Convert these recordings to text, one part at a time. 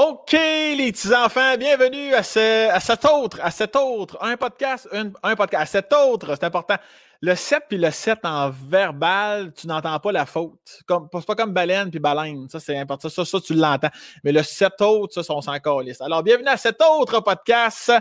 OK, les petits enfants, bienvenue à, ce, à cet autre, à cet autre, un podcast, un, podcast, à cet autre, c'est important. Le 7 puis le 7 en verbal, tu n'entends pas la faute. Comme, c'est pas comme baleine puis baleine, ça c'est important, ça, ça tu l'entends. Mais le 7 autres, ça, on s'en. Alors, bienvenue à cet autre podcast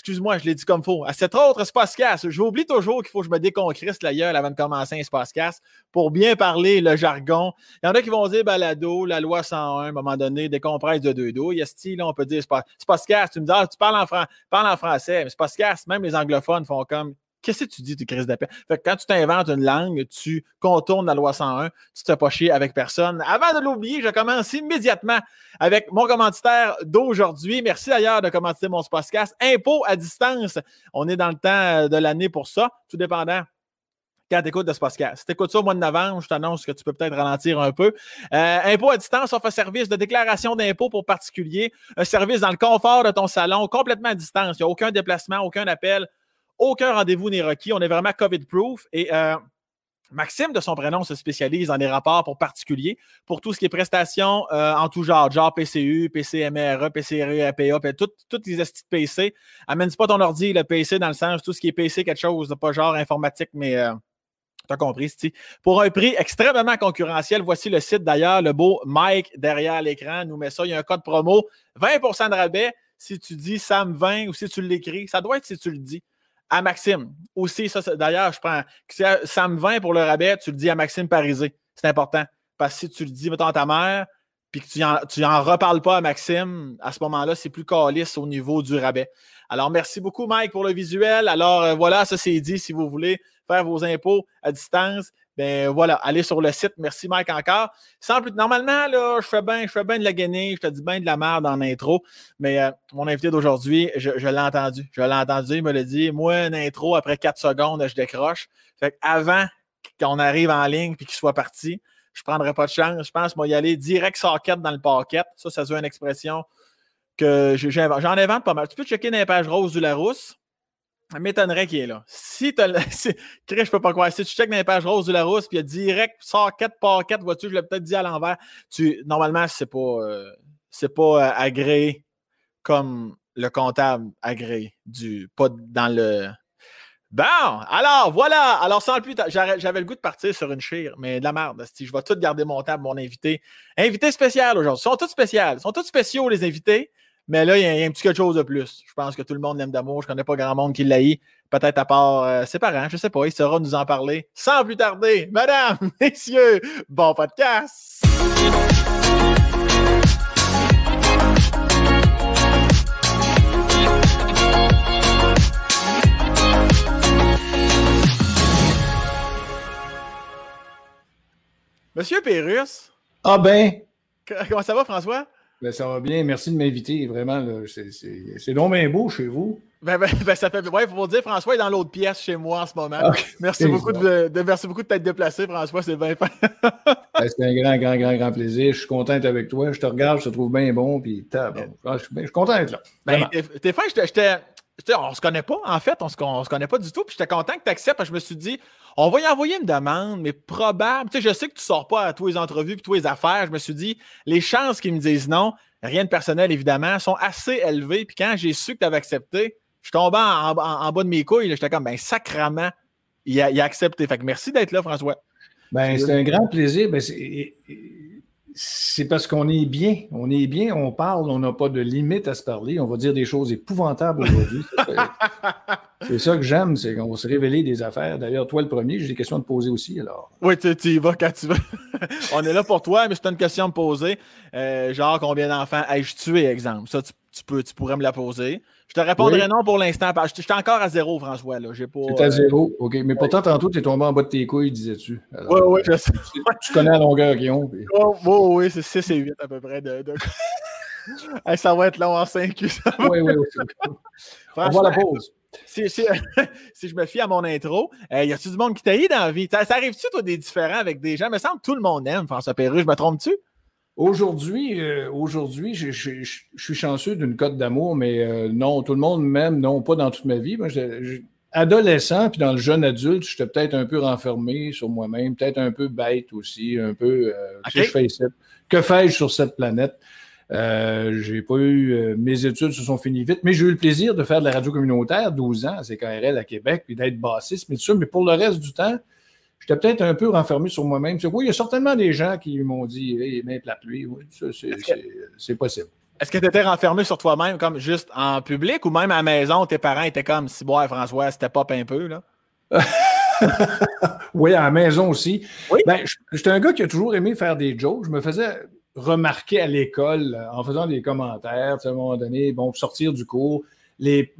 excuse-moi, je l'ai dit comme faux, à cet autre Spacecast. J'oublie toujours qu'il faut que je me déconcrisse la gueule avant de commencer un Spacecast pour bien parler le jargon. Il y en a qui vont dire balado, la loi 101, à un moment donné, décompresse de deux dos. Il y a style, on peut dire Spacecast. Tu me dis, ah, tu parles en, parles en français, mais Spacecast, même les anglophones font comme Qu'est-ce que tu dis, tu crises d'appel? Fait que quand tu t'inventes une langue, tu contournes la loi 101, tu te pas chier avec personne. Avant de l'oublier, je commence immédiatement avec mon commanditaire d'aujourd'hui. Merci d'ailleurs de commenter mon podcast. Impôt à distance. On est dans le temps de l'année pour ça, tout dépendant quand tu écoutes de ce podcast. Si tu écoutes ça au mois de novembre, je t'annonce que tu peux peut-être ralentir un peu. Euh, impôt à distance offre un service de déclaration d'impôt pour particuliers, un service dans le confort de ton salon, complètement à distance. Il n'y a aucun déplacement, aucun appel, aucun rendez-vous n'est requis. On est vraiment COVID-proof. Et euh, Maxime, de son prénom, se spécialise dans les rapports pour particuliers, pour tout ce qui est prestations euh, en tout genre, genre PCU, PCMRE, PCRE, APA, toutes les astuces de PC. Amène pas ton ordi, le PC, dans le sens, tout ce qui est PC, quelque chose pas genre informatique, mais euh, tu as compris, Pour un prix extrêmement concurrentiel, voici le site d'ailleurs, le beau Mike derrière l'écran nous met ça. Il y a un code promo, 20% de rabais si tu dis Sam20 ou si tu l'écris. Ça doit être si tu le dis à Maxime. Aussi, ça, d'ailleurs, je prends. Ça me vient pour le rabais, tu le dis à Maxime Parisé. C'est important. Parce que si tu le dis, mettons, à ta mère, puis que tu n'en reparles pas à Maxime, à ce moment-là, c'est plus calice au niveau du rabais. Alors, merci beaucoup, Mike, pour le visuel. Alors, euh, voilà, ça c'est dit. Si vous voulez faire vos impôts à distance, ben voilà, allez sur le site. Merci Mike encore. Sans plus, normalement, là, je fais bien, je bien de la gainer, je te dis bien de la merde en intro, mais euh, mon invité d'aujourd'hui, je, l'ai entendu. Je l'ai entendu, il me l'a dit. Moi, une intro, après 4 secondes, je décroche. Fait avant qu'on arrive en ligne et qu'il soit parti, je ne prendrai pas de chance. Je pense moi y aller direct socket dans le paquet. Ça, ça se une expression que j'en invente pas mal. Tu peux checker dans les pages roses du Larousse m'étonnerait qu'il est là. Si tu si, je peux pas croire. Si tu checkes dans les pages roses la rousse, puis il y a direct, sort 4 par 4 voitures, je l'ai peut-être dit à l'envers. Tu, normalement, c'est pas, euh, pas euh, agréé comme le comptable agréé du, pas dans le. Bon, alors voilà. Alors sans plus, j'avais le goût de partir sur une chire, mais de la merde. Je vais tout garder mon table, mon invité. Invité spécial aujourd'hui. Ils sont tous spéciaux. Ils sont tous spéciaux, les invités. Mais là, il y, a, un petit quelque chose de plus. Je pense que tout le monde l'aime d'amour. Je ne connais pas grand monde qui l'aïe. Peut-être à part euh, ses parents, je ne sais pas. Il saura nous en parler sans plus tarder. Madame, messieurs, bon podcast! Monsieur Pérus. Ah ben. Comment ça va, François? Ben, ça va bien. Merci de m'inviter. Vraiment, c'est donc bien beau chez vous. Ben, ben, ben ça fait. Ouais, pour dire, François est dans l'autre pièce chez moi en ce moment. Merci, beaucoup de, merci beaucoup de t'être déplacé, François. C'est bien fait. Ben, c'est un grand, grand, grand, grand plaisir. Je suis content d'être avec toi. Je te regarde, je te trouve bien bon. Puis, ah, je, suis content d'être là. Ben, t'es fin, j'étais. On se connaît pas, en fait, on se, se connaît pas du tout. Puis j'étais content que tu acceptes. Je me suis dit, on va y envoyer une demande, mais probable. Tu sais, je sais que tu sors pas à tous les entrevues et tous les affaires. Je me suis dit, les chances qu'ils me disent non, rien de personnel évidemment, sont assez élevées. Puis quand j'ai su que tu avais accepté, je suis tombé en, bas de mes couilles. J'étais comme, ben sacrament, il a, il a accepté. Fait que merci d'être là, François. Ben, c'est un grand plaisir. Ben, c'est parce qu'on est bien. On est bien, on parle, on n'a pas de limite à se parler. On va dire des choses épouvantables aujourd'hui. c'est ça que j'aime, c'est qu'on va se révéler des affaires. D'ailleurs, toi, le premier, j'ai des questions à te poser aussi. Alors. Oui, tu, y vas quand tu veux. on est là pour toi, mais c'est une question à me poser. Euh, genre, combien d'enfants ai-je tué, exemple? Ça, tu, peux, tu pourrais me la poser. Je te répondrai non pour l'instant. Je suis encore à zéro, François. Là. Pas, à euh, zéro, OK. Mais pourtant, tantôt, tu es tombé en bas de tes couilles, disais-tu. Oui, oui, je sais. Tu, connais la longueur qu'ils ont. Oui, oui, c'est 6 et 8 à peu près. De, ça va être long en 5 Oui, oui, oui. On va la pause. Si, si, si, je me fie à mon intro, euh, y a-tu du monde qui t'a dans la vie? Ça, arrive-tu, toi, des différents avec des gens? Il me semble que tout le monde aime François Perru. Je me trompe-tu? Aujourd'hui, euh, aujourd'hui, je, suis chanceux d'une cote d'amour, mais euh, non, tout le monde m'aime, non, pas dans toute ma vie. Moi, adolescent, puis dans le jeune adulte, j'étais peut-être un peu renfermé sur moi-même, peut-être un peu bête aussi, un peu. Euh, je fais Que fais-je sur cette planète? J'ai pas eu. Mes études se sont finies vite, mais j'ai eu le plaisir de faire de la radio communautaire 12 ans à CKRL à Québec, puis d'être bassiste, mais tout ça. Mais pour le reste du temps, j'étais peut-être un peu renfermé sur moi-même. Oui, il y a certainement des gens qui m'ont dit Hey, même la pluie, oui, c'est possible. Est-ce que tu étais renfermé sur toi-même, comme juste en public, ou même à la maison, tes parents étaient comme si, bois, François, c'était pas un peu, là? oui, à la maison aussi. Oui. Ben, j'étais un gars qui a toujours aimé faire des jokes. Je me faisais remarquer à l'école en faisant des commentaires, à un moment donné, bon, sortir du cours. Les,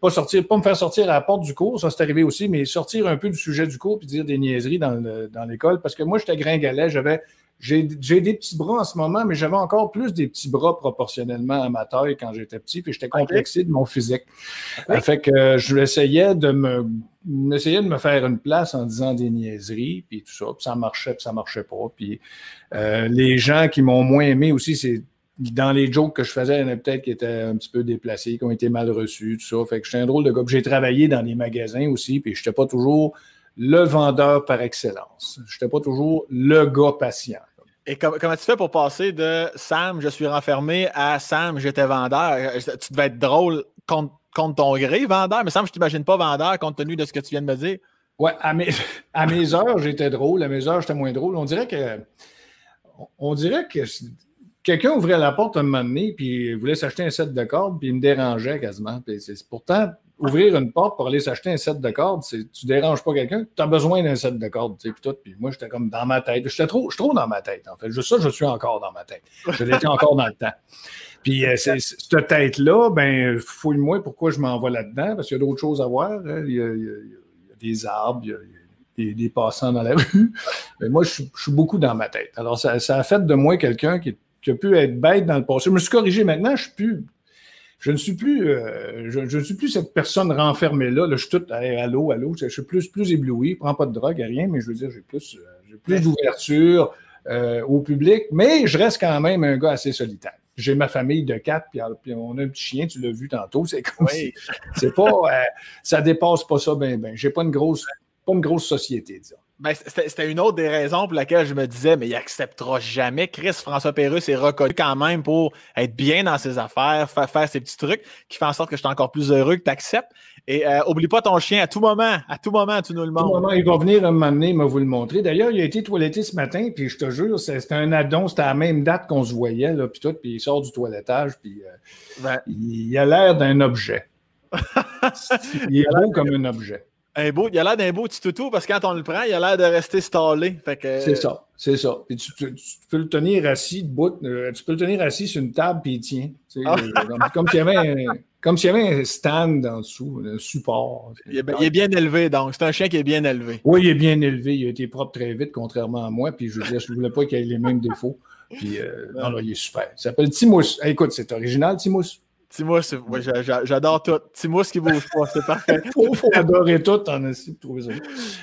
pas sortir, pas me faire sortir à la porte du cours, ça c'est arrivé aussi, mais sortir un peu du sujet du cours puis dire des niaiseries dans, l'école parce que moi j'étais gringalet, j'avais j'ai des petits bras en ce moment, mais j'avais encore plus des petits bras proportionnellement à ma taille quand j'étais petit, puis j'étais complexé de mon physique. Ça fait que je essayais de me de me faire une place en disant des niaiseries, puis tout ça, puis ça marchait, puis ça marchait pas. Puis euh, les gens qui m'ont moins aimé aussi, c'est dans les jokes que je faisais, il y en a peut-être qui étaient un petit peu déplacés, qui ont été mal reçus, tout ça. Fait que j'étais un drôle de gars. J'ai travaillé dans les magasins aussi, puis je n'étais pas toujours le vendeur par excellence. Je n'étais pas toujours le gars patient. Et comment tu fais pour passer de Sam, je suis renfermé à Sam, j'étais vendeur? Tu devais être drôle contre, ton gré, vendeur, mais Sam, je t'imagine pas vendeur compte tenu de ce que tu viens de me dire. Ouais, à mes, à mes heures, j'étais drôle. À mes heures, j'étais moins drôle. On dirait que. On dirait que quelqu'un ouvrait la porte un moment donné, puis voulait s'acheter un set de cordes, puis il me dérangeait quasiment. Puis pourtant, ouvrir une porte pour aller s'acheter un set de cordes, tu ne déranges pas quelqu'un, tu as besoin d'un set de cordes, tu puis tout. Puis moi, j'étais comme dans ma tête. J'étais trop, trop dans ma tête, en fait. Juste ça, je suis encore dans ma tête. Je l'étais encore dans le temps. Puis euh, cette tête-là, ben, fouille-moi pourquoi je m'en vais là-dedans, parce qu'il y a d'autres choses à voir. Hein. Il, y a, des arbres, il y a, des, passants dans la rue. Mais moi, je, suis beaucoup dans ma tête. Alors, ça, a fait de moi quelqu'un qui, qui, a pu être bête dans le passé. Je me suis corrigé maintenant, je suis plus je ne suis plus, euh, je, ne suis plus cette personne renfermée là. là je suis tout allô, allô. Je suis plus, plus ébloui. Je prends pas de drogue, rien, mais je veux dire, j'ai plus, euh, plus d'ouverture euh, au public. Mais je reste quand même un gars assez solitaire. J'ai ma famille de quatre, puis, on a un petit chien, tu l'as vu tantôt. C'est comme si, c'est pas, ça dépasse pas ça ben ben. J'ai pas une grosse, pas une grosse société, disons. Ben, c'était une autre des raisons pour laquelle je me disais, mais il n'acceptera jamais. Chris François Pérusse est reconnu quand même pour être bien dans ses affaires, faire, faire ses petits trucs qui font en sorte que je suis encore plus heureux que tu acceptes. Et euh, oublie pas ton chien à tout moment. À tout moment, tu nous le montres. À tout moment, il va venir donné, il va vous le montrer. D'ailleurs, il a été toiletté ce matin, puis je te jure, c'était un addon, c'était à la même date qu'on se voyait, là, puis tout, puis il sort du toilettage, puis euh, il, a l'air d'un objet. il est beau comme un objet. Un beau, il a l'air d'un beau petit toutou parce que quand on le prend, il a l'air de rester stallé. C'est ça, c'est ça. Puis tu, peux le tenir assis debout, euh, tu peux le tenir assis sur une table puis il tient. Ah. Comme s'il y avait un, comme s'il y avait un stand en dessous, un support. Il est, bien élevé, donc. C'est un chien qui est bien élevé. Oui, il est bien élevé. Il a été propre très vite, contrairement à moi. Puis je ne voulais pas qu'il ait les mêmes défauts. Puis euh, non, il est super. Il s'appelle Timous. écoute, c'est original, Timous. Timous, ouais, j'adore tout. Timous qui bouge pas, c'est parfait. Il faut adorer tout en essayant de trouver ça?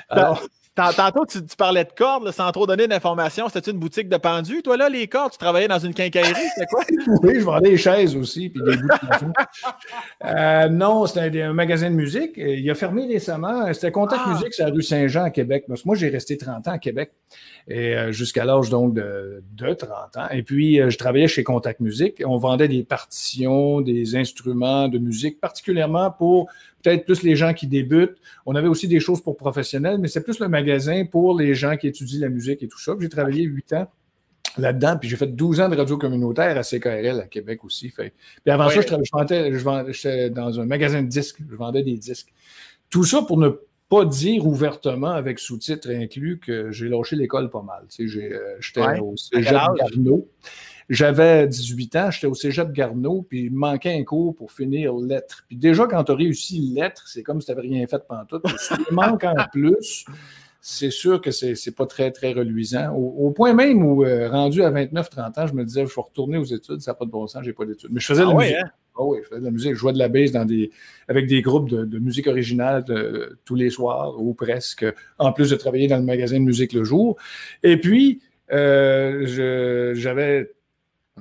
Alors, Tantôt, tu, parlais de cordes, sans trop donner d'informations. C'était une boutique de pendus, toi, là, les cordes? Tu travaillais dans une quincaillerie, c'est quoi? oui, je vendais des chaises aussi, puis des bouts de euh, Non, c'était un, magasin de musique. Il a fermé récemment. C'était Contact ah! Musique, c'est la rue Saint-Jean à Québec. Moi, j'ai resté 30 ans à Québec, et euh, jusqu'à l'âge donc de, 30 ans. Et puis, euh, je travaillais chez Contact Musique. On vendait des partitions, des instruments de musique, particulièrement pour peut-être plus les gens qui débutent. On avait aussi des choses pour professionnels, mais c'est plus le magasin pour les gens qui étudient la musique et tout ça. J'ai travaillé huit ans là-dedans, puis j'ai fait 12 ans de radio communautaire à CKRL à Québec aussi. Fait. Puis avant ça, je, vendais, je dans un magasin de disques, je vendais des disques. Tout ça pour ne pas dire ouvertement, avec sous-titres inclus, que j'ai lâché l'école pas mal. Tu sais, euh, j'étais au cégep. J'avais 18 ans, j'étais au cégep Garneau, puis il me manquait un cours pour finir lettres. Puis déjà, quand tu as réussi lettres, c'est comme si tu n'avais rien fait pendant tout. Si tu manques en plus, c'est sûr que c'est n'est pas très, très reluisant. Au, point même où, euh, rendu à 29-30 ans, je me disais, je vais retourner aux études, ça n'a pas de bon sens, j'ai pas d'études. Mais je faisais de la ah musique. Hein? Ah oui, je faisais de la musique. Je jouais de la bass dans des, avec des groupes de, musique originale tous les soirs, ou presque, en plus de travailler dans le magasin de musique le jour. Et puis, euh, j'avais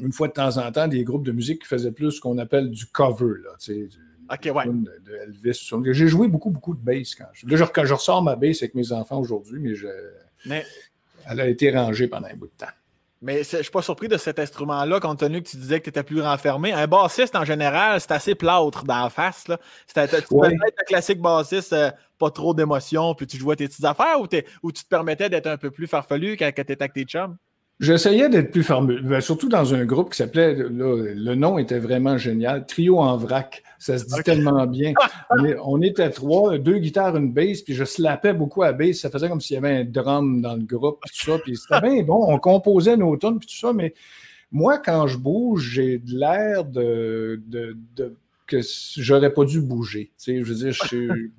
une fois de temps en temps des groupes de musique qui faisaient plus ce qu'on appelle du cover, là, tu sais, ouais. de, Elvis. J'ai joué beaucoup, beaucoup de bass quand je. Là, quand je ressors ma bass avec mes enfants aujourd'hui, mais, je, elle a été rangée pendant un bout de temps. Mais je ne suis pas surpris de cet instrument-là, compte tenu que tu disais que tu étais plus renfermé. Un bassiste, en général, c'est assez plâtre dans la face. Là. C'était, tu être un classique bassiste, euh, pas trop d'émotion, puis tu jouais tes petites affaires, ou, ou tu te permettais d'être un peu plus farfelu quand, quand tu étais avec tes chums? J'essayais d'être plus formule, ben, surtout dans un groupe qui s'appelait, le nom était vraiment génial, Trio en vrac. Ça se dit tellement bien. On, était trois, deux guitares, une bass, puis je slappais beaucoup à bass. Ça faisait comme s'il y avait un drum dans le groupe, tout ça. Puis c'était bien bon. On composait nos tunes, puis tout ça, mais moi, quand je bouge, j'ai de l'air de, de, de que j'aurais pas dû bouger. je veux dire,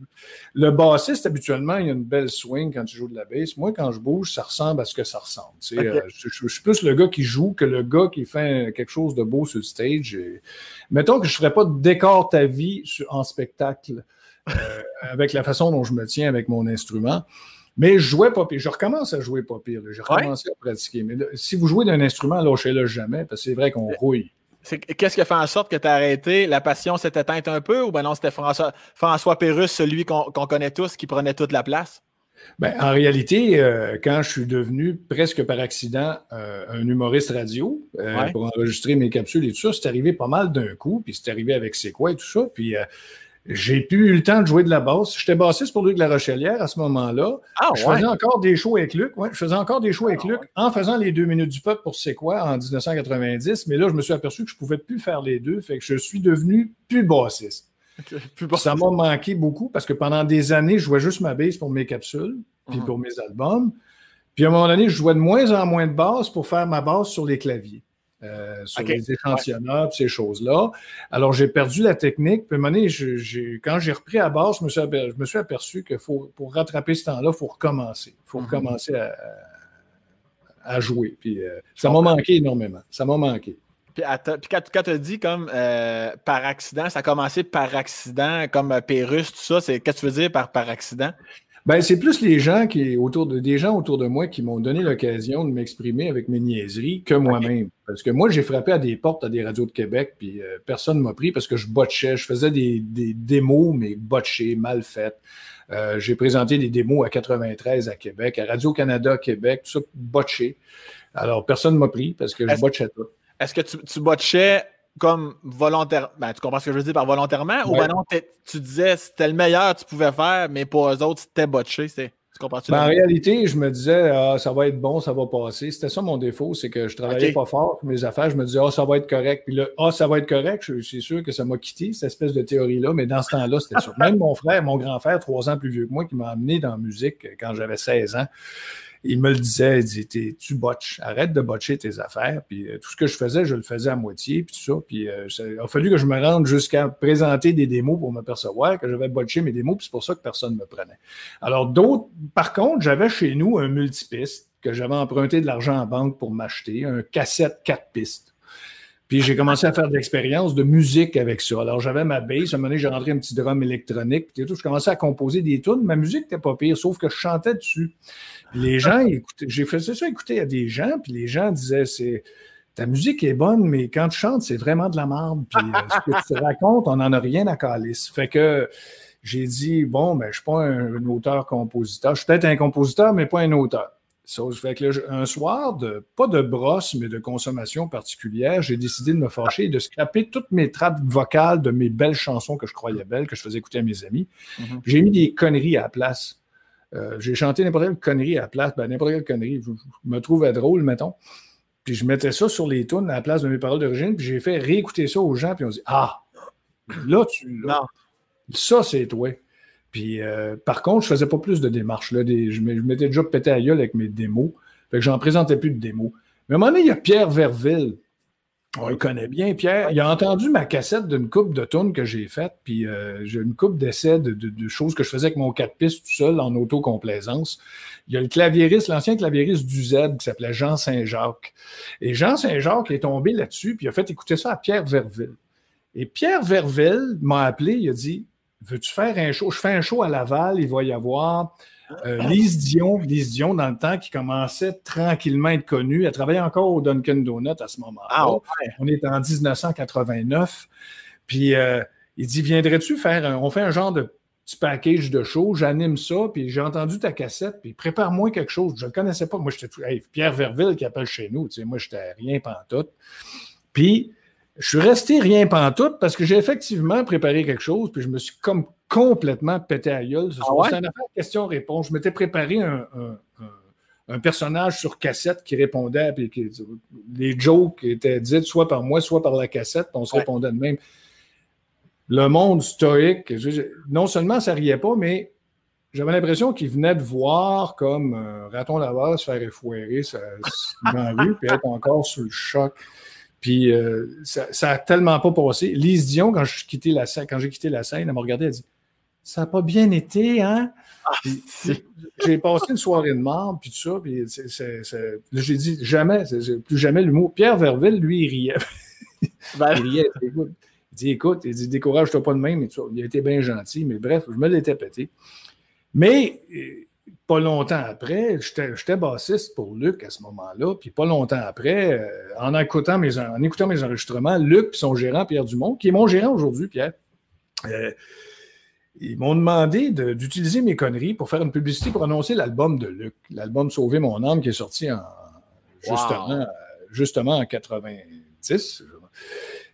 le bassiste, habituellement, il a une belle swing quand tu joues de la bass. Moi, quand je bouge, ça ressemble à ce que ça ressemble. Euh, je, suis plus le gars qui joue que le gars qui fait quelque chose de beau sur le stage. Mettons que je ne ferais pas de décor ta vie en spectacle euh, avec la façon dont je me tiens avec mon instrument. Mais je jouais pas pire. Je recommence à jouer pas pire. J'ai recommencé à pratiquer. Mais si vous jouez d'un instrument, lâchez-le jamais, parce que c'est vrai qu'on rouille. Qu'est-ce qui a fait en sorte que tu as arrêté? La passion s'est éteinte un peu ou ben non, c'était François, François Pérusse, celui qu'on connaît tous, qui prenait toute la place? Ben, en réalité, euh, quand je suis devenu presque par accident euh, un humoriste radio euh, pour enregistrer mes capsules et tout ça, c'est arrivé pas mal d'un coup, puis c'est arrivé avec C'est quoi et tout ça. Puis j'ai plus eu le temps de jouer de la basse. J'étais bassiste pour Luc de La Rochelière à ce moment-là. Ah, je faisais encore des shows avec Luc. je faisais encore des shows avec ah, Luc en faisant les deux minutes du peuple pour C'est quoi en 1990. Mais là, je me suis aperçu que je ne pouvais plus faire les deux. Fait que je suis devenu plus bassiste. Ça m'a manqué beaucoup parce que pendant des années, je jouais juste ma basse pour mes capsules puis uh-huh. pour mes albums. Puis à un moment donné, je jouais de moins en moins de basse pour faire ma basse sur les claviers. Euh, sur les échantillonneurs, ces choses-là. Alors, j'ai perdu la technique. Puis, donné, quand j'ai repris à base, je me suis, aperçu, je me suis aperçu que faut, pour rattraper ce temps-là, il faut recommencer. Il faut mhm. recommencer à, jouer. Puis, euh, ça m'a manqué énormément. Ça m'a manqué. Puis, quand, tu as dit comme euh, par accident, ça a commencé par accident, comme Pérus, tout ça, c'est qu'est-ce que tu veux dire par, par accident? Ben, c'est plus les gens qui, autour de, des gens autour de moi qui m'ont donné l'occasion de m'exprimer avec mes niaiseries que moi-même. Parce que moi, j'ai frappé à des portes à des radios de Québec, puis euh, personne ne m'a pris parce que je botchais. Je faisais des, des démos, mais botchées, mal faites. Euh, j'ai présenté des démos à 93 à Québec, à Radio-Canada Québec, tout ça botché. Alors, personne ne m'a pris parce que je botchais tout. Est-ce que tu, tu botchais comme volontairement. Ben, tu comprends ce que je veux dire par volontairement? Ou ben non, tu disais c'était le meilleur que tu pouvais faire, mais pour eux autres, c'était botché. Tu comprends ben, en réalité, je me disais ah, ça va être bon, ça va passer. C'était ça mon défaut, c'est que je travaillais pas fort mes affaires. Je me disais ah, ça va être correct. Puis là, ah, ça va être correct. Je suis sûr que ça m'a quitté, cette espèce de théorie-là, mais dans ce temps-là, c'était sûr. Même mon frère, mon grand frère, trois ans plus vieux que moi, qui m'a amené dans la musique quand j'avais 16 ans il me le disait, il disait, tu botches, arrête de botcher tes affaires. Puis euh, tout ce que je faisais, je le faisais à moitié, puis tout ça. Puis euh, il a fallu que je me rende jusqu'à présenter des démos pour m'apercevoir que j'avais botché mes démos, puis c'est pour ça que personne ne me prenait. Alors d'autres, par contre, j'avais chez nous un multipiste que j'avais emprunté de l'argent en banque pour m'acheter, un cassette 4 pistes. Puis j'ai commencé à faire de l'expérience de musique avec ça. Alors j'avais ma bass, à un moment donné, j'ai rentré un petit drum électronique, puis tout. Je commençais à composer des tunes. Ma musique n'était pas pire, sauf que je chantais dessus. Les gens j'ai fait ça écouter à des gens, puis les gens disaient c'est ta musique est bonne, mais quand tu chantes, c'est vraiment de la merde. Puis euh, ce que tu racontes, on n'en a rien à calice. Fait que j'ai dit, bon, ben, je ne suis pas un auteur-compositeur. Je suis peut-être un compositeur, mais pas un auteur. Fait que un soir, de, pas de brosse, mais de consommation particulière, j'ai décidé de me fâcher et de scraper toutes mes trappes vocales de mes belles chansons que je croyais belles, que je faisais écouter à mes amis. Mm-hmm. J'ai mis des conneries à la place. Euh, j'ai chanté n'importe quelle connerie à la place, ben, n'importe quelle connerie. Je, me trouvais drôle, mettons. Puis je mettais ça sur les tunes à la place de mes paroles d'origine, puis j'ai fait réécouter ça aux gens, puis on dit Ah, là, tu. ça, c'est toi. Puis, euh, par contre, je ne faisais pas plus de démarches. Là, je m'étais déjà pété à gueule avec mes démos. Fait que j'en présentais plus de démos. Mais à un moment donné, il y a Pierre Verville. On le connaît bien, Pierre. Il a entendu ma cassette d'une coupe de tunes que j'ai faite, puis euh, j'ai une coupe d'essais de, choses que je faisais avec mon 4 pistes tout seul en autocomplaisance. Il y a le claviériste, l'ancien claviériste du Z qui s'appelait Jean Saint-Jacques. Et Jean Saint-Jacques est tombé là-dessus, puis il a fait écouter ça à Pierre Verville. Et Pierre Verville m'a appelé, il a dit Veux-tu faire un show? Je fais un show à Laval, il va y avoir euh, Lise Dion, Lise Dion, dans le temps, qui commençait tranquillement à être connue. Elle travaillait encore au Dunkin' Donut à ce moment-là. Ah, On est en 1989. Puis euh, il dit Viendrais-tu faire On fait un genre de petit package de show, j'anime ça, puis j'ai entendu ta cassette, puis prépare-moi quelque chose. Je ne le connaissais pas. Moi, j'étais tout. Pierre Verville qui appelle chez nous, tu sais, moi, j'étais rien pantoute. Puis, je suis resté rien pantoute parce que j'ai effectivement préparé quelque chose, puis je me suis comme complètement pété à gueule. C'est ah une affaire question-réponse. Je m'étais préparé un, personnage sur cassette qui répondait, puis les jokes étaient dites soit par moi, soit par la cassette, on se répondait de même le monde stoïque, non seulement ça riait pas, mais j'avais l'impression qu'il venait de voir comme euh, Raton Laveur se faire effouérer dans la rue, puis être encore sous le choc. Puis euh, ça, n'a a tellement pas passé. Lise Dion, quand j'ai quitté la scène, quand j'ai quitté la scène, elle m'a regardé, elle a dit Ça n'a pas bien été, hein? Ah, j'ai passé une soirée de mort, puis tout ça, puis j'ai dit jamais, plus jamais l'humour. Pierre Verville, lui, il riait. Ben, il riait dit écoute, il dit décourage-toi pas de même, mais il a été bien gentil, mais bref, je me l'étais pété. Mais euh, pas longtemps après, j'étais bassiste pour Luc à ce moment-là, puis pas longtemps après, euh, en, écoutant mes, en écoutant mes enregistrements, Luc et son gérant Pierre Dumont, qui est mon gérant aujourd'hui, Pierre, euh, ils m'ont demandé d'utiliser mes conneries pour faire une publicité pour annoncer l'album de Luc, l'album Sauver mon âme qui est sorti en, justement, justement en 90.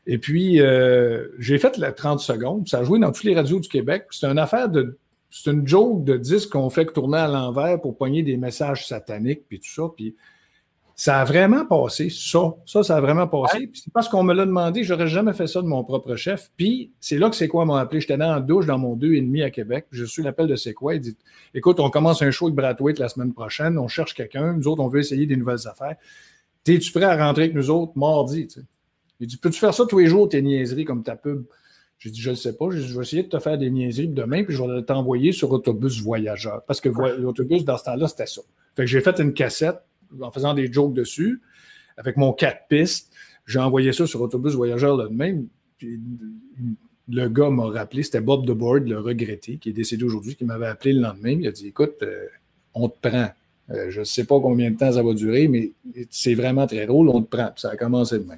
Et puis, euh, j'ai fait la 30 secondes. Ça a joué dans toutes les radios du Québec. C'est une affaire de. C'est une joke de disque qu'on fait tourner à l'envers pour pogner des messages sataniques, puis tout ça. Puis ça a vraiment passé, ça. Ça, ça a vraiment passé. Puis c'est parce qu'on me l'a demandé, j'aurais jamais fait ça de mon propre chef. Puis c'est là que c'est quoi m'a appelé. J'étais dans la douche dans mon deux et demi à Québec. Je suis l'appel de c'est quoi. Il dit Écoute, on commence un show avec Bratwit la semaine prochaine. On cherche quelqu'un. Nous autres, on veut essayer des nouvelles affaires. Es-tu prêt à rentrer avec nous autres mardi? Il dit Peux-tu faire ça tous les jours, tes niaiseries comme ta pub? J'ai dit Je ne sais pas. je vais essayer de te faire des niaiseries demain, puis je vais t'envoyer sur Autobus Voyageur. Parce que l'autobus, dans ce temps-là, c'était ça. Fait que j'ai fait une cassette en faisant des jokes dessus, avec mon quatre pistes. J'ai envoyé ça sur Autobus Voyageur le même. Puis le gars m'a rappelé, c'était Bob DeBoard, le regretté, qui est décédé aujourd'hui, qui m'avait appelé le lendemain. Il a dit Écoute, euh, on te prend. Euh, je ne sais pas combien de temps ça va durer, mais c'est vraiment très drôle, on te prend. Puis ça a commencé demain.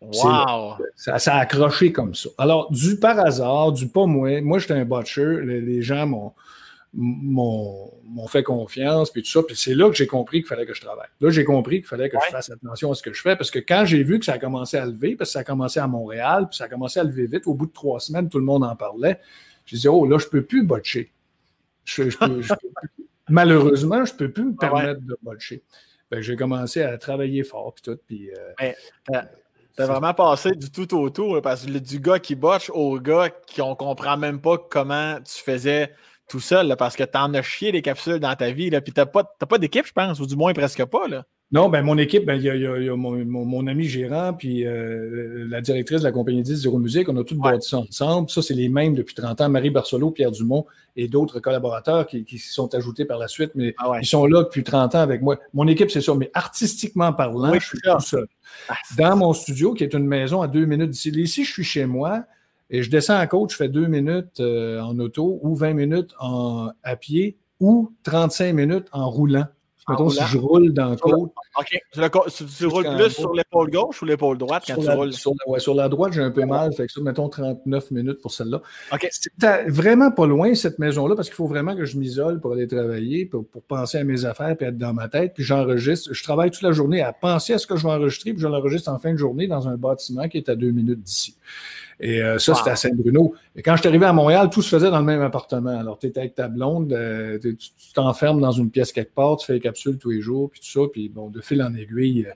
Wow! Ça, a accroché comme ça. Alors, du par hasard, du pas moi, moi j'étais un butcher, les, gens m'ont, fait confiance, puis tout ça. Puis c'est là que j'ai compris qu'il fallait que je travaille. Là, j'ai compris qu'il fallait que je fasse attention à ce que je fais, parce que quand j'ai vu que ça a commencé à lever, parce que ça a commencé à Montréal, puis ça a commencé à lever vite, au bout de trois semaines, tout le monde en parlait, j'ai dit, oh, là, je ne peux plus botcher. malheureusement, je ne peux plus me ah permettre de botcher. j'ai commencé à travailler fort, puis tout. Puis, euh, euh, T'as vraiment passé du tout au tout, parce que du gars qui botche au gars qui on comprend même pas comment tu faisais tout seul, parce que t'en as chié des capsules dans ta vie, là, puis t'as pas, pas d'équipe, je pense, ou du moins presque pas. Là. Non, ben mon équipe, ben, il y a, mon, ami gérant, puis euh, la directrice de la compagnie 10 Zéro Musique, on a tous bâti ça ensemble. Ça, c'est les mêmes depuis 30 ans. Marie Barcelo, Pierre Dumont et d'autres collaborateurs qui, qui sont ajoutés par la suite, mais ah ils sont là depuis 30 ans avec moi. Mon équipe, c'est ça, mais artistiquement parlant, je suis tout seul. Ah, Dans mon studio, qui est une maison à deux minutes d'ici. Ici, je suis chez moi et je descends à côte, je fais deux minutes euh, en auto ou 20 minutes en, à pied ou 35 minutes en roulant. Mettons, si je roule dans le côte. OK. Tu, roules plus sur l'épaule gauche ou l'épaule droite quand tu roules? Sur la, droite, j'ai un peu mal. Fait que ça, mettons 39 minutes pour celle-là. OK. C'est vraiment pas loin, cette maison-là, parce qu'il faut vraiment que je m'isole pour aller travailler, pour, penser à mes affaires, puis être dans ma tête. Puis j'enregistre. Je travaille toute la journée à penser à ce que je vais enregistrer, puis je l'enregistre en fin de journée dans un bâtiment qui est à deux minutes d'ici. Et euh, ça, c'était à Saint-Bruno. Et quand je suis arrivé à Montréal, tout se faisait dans le même appartement. Alors, tu étais avec ta blonde, euh, tu t'enfermes dans une pièce quelque part, tu fais les capsules tous les jours, puis tout ça. Puis bon, de fil en aiguille,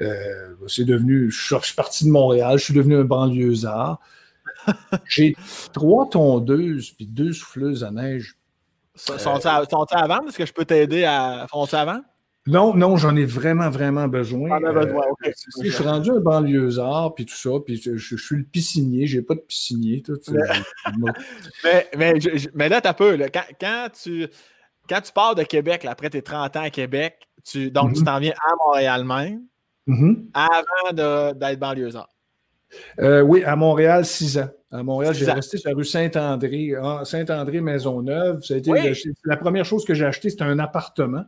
euh, c'est devenu. Je suis parti de Montréal, je suis devenu un banlieusard. J'ai trois tondeuses puis deux souffleuses à neige. Sont-ils à, vendre? Est-ce que je peux t'aider à foncer avant? Non, non, j'en ai vraiment, vraiment besoin. Euh, je suis rendu un banlieusard, puis tout ça, puis je, suis le piscinier, j'ai pas de piscinier. Tout, mais, mais, mais, là, tu peu, quand, tu, quand tu pars de Québec, après tes 30 ans à Québec, tu, donc tu mm-hmm. t'en viens à Montréal même, mm-hmm. avant d'être banlieusard. Euh, oui, à Montréal, 6 ans. À Montréal, j'ai resté sur la rue Saint-André, ah, Saint-André, Maisonneuve. Ça a été, La première chose que j'ai acheté, c'était un appartement.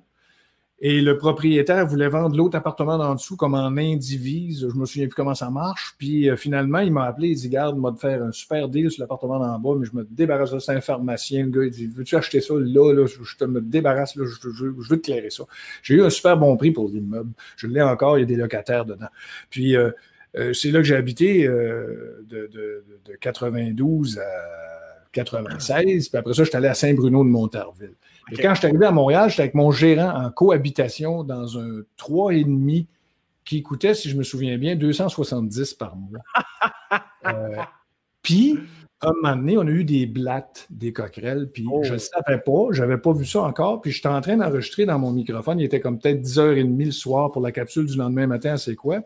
Et le propriétaire voulait vendre l'autre appartement d'en dessous comme en indivise. Je me souviens plus comment ça marche. Puis euh, finalement, il m'a appelé, il dit Garde, m'a de faire un super deal sur l'appartement d'en bas, mais je me débarrasse de C'est un pharmacien. Le gars, il dit Veux-tu acheter ça là, là? Je te me débarrasse, là, je, veux te clairer ça. J'ai eu un super bon prix pour l'immeuble. Je l'ai encore, il y a des locataires dedans. Puis euh, euh, c'est là que j'ai habité de, de, de 92 à 96. Puis après ça, je suis allé à Saint-Bruno de Montarville. Et quand je suis arrivé à Montréal, j'étais avec mon gérant en cohabitation dans un 3,5 qui coûtait, si je me souviens bien, 270 par mois. Euh, puis, un moment donné, on a eu des blattes, des coquerelles, puis je ne oh. savais pas, je n'avais pas vu ça encore, puis j'étais en train d'enregistrer dans mon microphone, il était comme peut-être 10h30 le soir pour la capsule du lendemain matin, c'est quoi?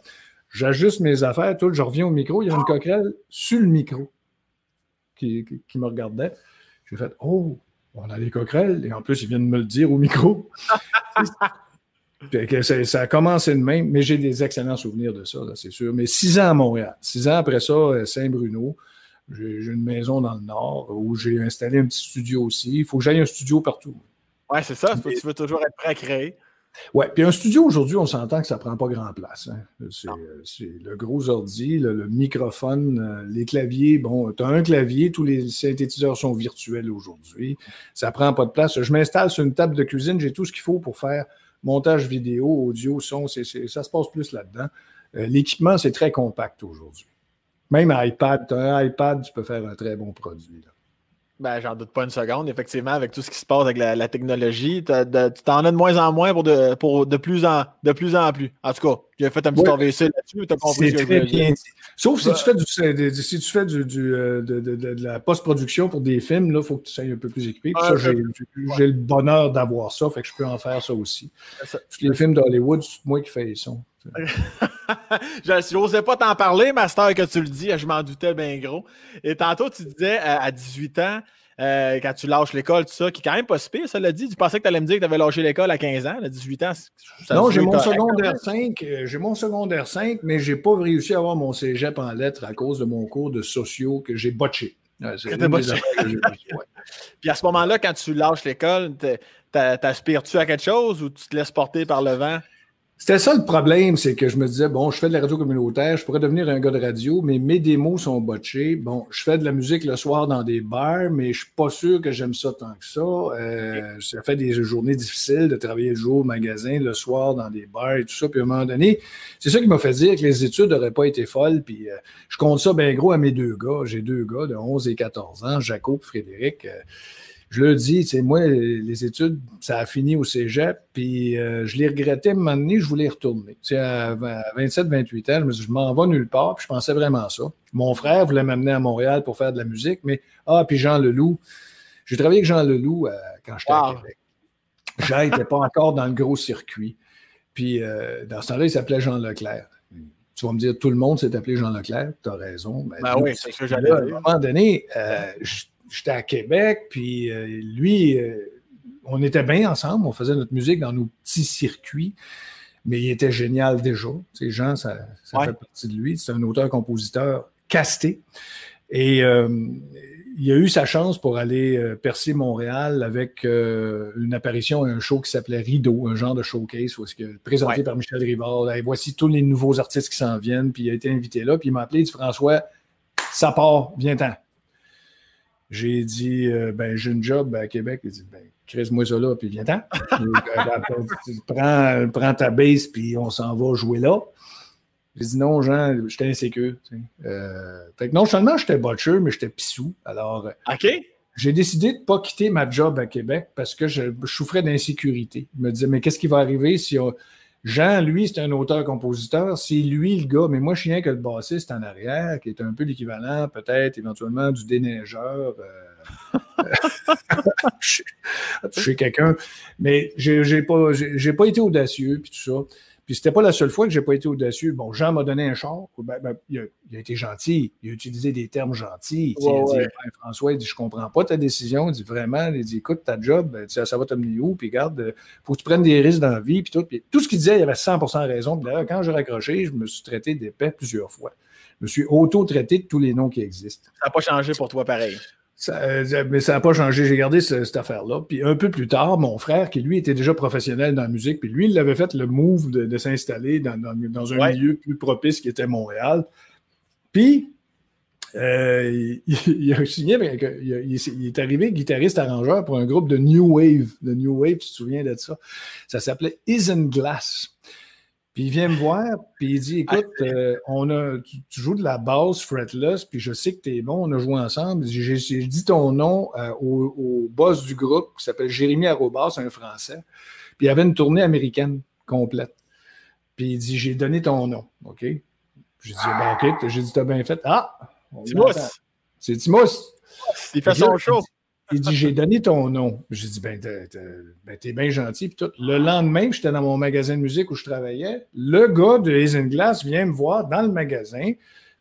J'ajuste mes affaires, tout, je reviens au micro, il y a une coquerelle sur le micro qui, qui me regardait. J'ai fait « Oh! » on a des coquerelles, et en plus, ils viennent me le dire au micro. ça, a commencé de même, mais j'ai des excellents souvenirs de ça, c'est sûr. Mais six ans à Montréal. Six ans après ça, euh, Saint-Bruno. J'ai une maison dans le nord où j'ai installé un petit studio aussi. Il faut que j'aille un studio partout. Oui, c'est ça. tu veux toujours être prêt à créer. Oui, puis un studio aujourd'hui, on s'entend que ça ne prend pas grand place. Hein. C'est le gros ordi, le, microphone, euh, les claviers. Bon, tu as un clavier, tous les synthétiseurs sont virtuels aujourd'hui. Ça ne prend pas de place. Je m'installe sur une table de cuisine, j'ai tout ce qu'il faut pour faire montage vidéo, audio, son. ça se passe plus là-dedans. Euh, l'équipement, c'est très compact aujourd'hui. Même iPad, tu as un iPad, tu peux faire un très bon produit. Là. Ben, j'en doute pas une seconde. Effectivement, avec tout ce qui se passe avec la, technologie, tu t'en as de moins en moins pour de, pour de, plus, en, de plus en plus. En tout cas, j'ai fait un petit AVC là-dessus, tu as compris ce que très bien Sauf si, tu fais du, si tu fais du, du euh, de, de, de, la post-production pour des films, il faut que tu sois un peu plus équipé. ça, j'ai le bonheur d'avoir ça, fait que je peux en faire ça aussi. Tous les films d'Hollywood, c'est moi qui fais les sons. je n'osais pas t'en parler, Master, que tu le dis, je m'en doutais bien gros. Et tantôt, tu disais à 18 ans, euh, quand tu lâches l'école, tout ça, qui est quand même pas si pire, ça l'a dit. Tu pensais que tu allais me dire que tu avais lâché l'école à 15 ans, à 18 ans. non, j'ai mon secondaire 5, euh, j'ai mon secondaire 5, mais j'ai pas réussi à avoir mon cégep en lettres à cause de mon cours de sociaux que j'ai botché. Puis à ce moment-là, quand tu lâches l'école, t'aspires-tu à quelque chose ou tu te laisses porter par le vent? C'était ça le problème, c'est que je me disais, bon, je fais de la radio communautaire, je pourrais devenir un gars de radio, mais mes démos sont botchés. Bon, je fais de la musique le soir dans des bars, mais je suis pas sûr que j'aime ça tant que ça. Euh, ça fait des journées difficiles de travailler le jour au magasin, le soir dans des bars et tout ça. Puis à un moment donné, c'est ça qui m'a fait dire que les études n'auraient pas été folles. Puis euh, je compte ça bien gros à mes deux gars. J'ai deux gars de 11 et 14 ans, Jacob et Frédéric. Euh, je le dis, tu moi, les études, ça a fini au cégep, puis euh, je les regrettais, à un moment donné, je voulais y retourner. Sais, à 27, 28 ans, je me suis dit, je m'en vais nulle part, puis je pensais vraiment ça. Mon frère voulait m'amener à Montréal pour faire de la musique, mais, ah, puis Jean Leloup, j'ai travaillé avec Jean Leloup euh, quand j'étais à Québec. Jean n'était pas encore dans le gros circuit. Puis, euh, dans ce temps-là, il s'appelait Jean Leclerc. Tu vas me dire, tout le monde s'est appelé Jean Leclerc, tu as raison. Ben, ben oui, c'est ce que j'allais. À un moment donné, je j'étais à Québec, puis euh, lui, euh, on était bien ensemble, on faisait notre musique dans nos petits circuits, mais il était génial déjà. Ces gens, ça, fait partie de lui. C'est un auteur-compositeur casté. Et euh, il a eu sa chance pour aller percer Montréal avec une apparition à un show qui s'appelait Rideau, un genre de showcase, présenté par Michel Rivard. Et voici tous les nouveaux artistes qui s'en viennent, puis il a été invité là, puis il m'a appelé, il dit François, ça part, viens-t'en. J'ai dit, euh, ben, j'ai une job à Québec. Il dit, ben, crée-moi ça là, puis viens-t'en. prends, prends, ta base, puis on s'en va jouer là. J'ai dit, non, Jean, j'étais insécure. Euh, fait que non seulement j'étais butcher, mais j'étais pissou. Alors, OK. J'ai décidé de ne pas quitter ma job à Québec parce que je, souffrais d'insécurité. Je me disais, mais qu'est-ce qui va arriver si on, Jean, lui, c'est un auteur-compositeur. C'est lui le gars, mais moi, je suis rien que le bassiste en arrière, qui est un peu l'équivalent, peut-être, éventuellement, du déneigeur. Euh, je suis quelqu'un. Mais j'ai pas, pas été audacieux, puis tout ça. Puis c'était pas la seule fois que j'ai pas été audacieux. Bon, Jean m'a donné un char. Ben, ben, il, a, été gentil. Il a utilisé des termes gentils. il a dit, ben, François, il dit, je comprends pas ta décision. Il dit, vraiment, il dit, écoute, ta job, ça, ça va t'amener où? Puis regarde, euh, faut que tu prennes des risques dans la vie. Puis tout. tout ce qu'il disait, il avait 100% raison. d'ailleurs, quand j'ai raccroché, je me suis traité d'épais plusieurs fois. Je me suis auto-traité de tous les noms qui existent. Ça n'a pas changé pour toi pareil. Ça, mais ça n'a pas changé. J'ai gardé cette affaire-là. Puis un peu plus tard, mon frère, qui lui était déjà professionnel dans la musique, puis lui, il avait fait le move de, s'installer dans, un milieu plus propice qui était Montréal. Puis, euh, il, a signé, il, est arrivé guitariste-arrangeur pour un groupe de New Wave. De New Wave, tu te souviens de ça? Ça s'appelait Isinglass. Puis il vient me voir, puis il dit Écoute, euh, on a, tu, joues de la basse fretless, puis je sais que tu es bon, on a joué ensemble. J'ai dit ton nom euh, au, boss du groupe qui s'appelle Jérémy Arrobas, un Français. Puis il avait une tournée américaine complète. Puis il dit J'ai donné ton nom. OK? J'ai dit ben, OK, j'ai dit T'as bien fait. Ah Timos C'est Timos Il fait son show. Il dit J'ai donné ton nom. J'ai dit Ben, ben t'es bien gentil. Puis tout. Le lendemain, j'étais dans mon magasin de musique où je travaillais. Le gars de Glass vient me voir dans le magasin.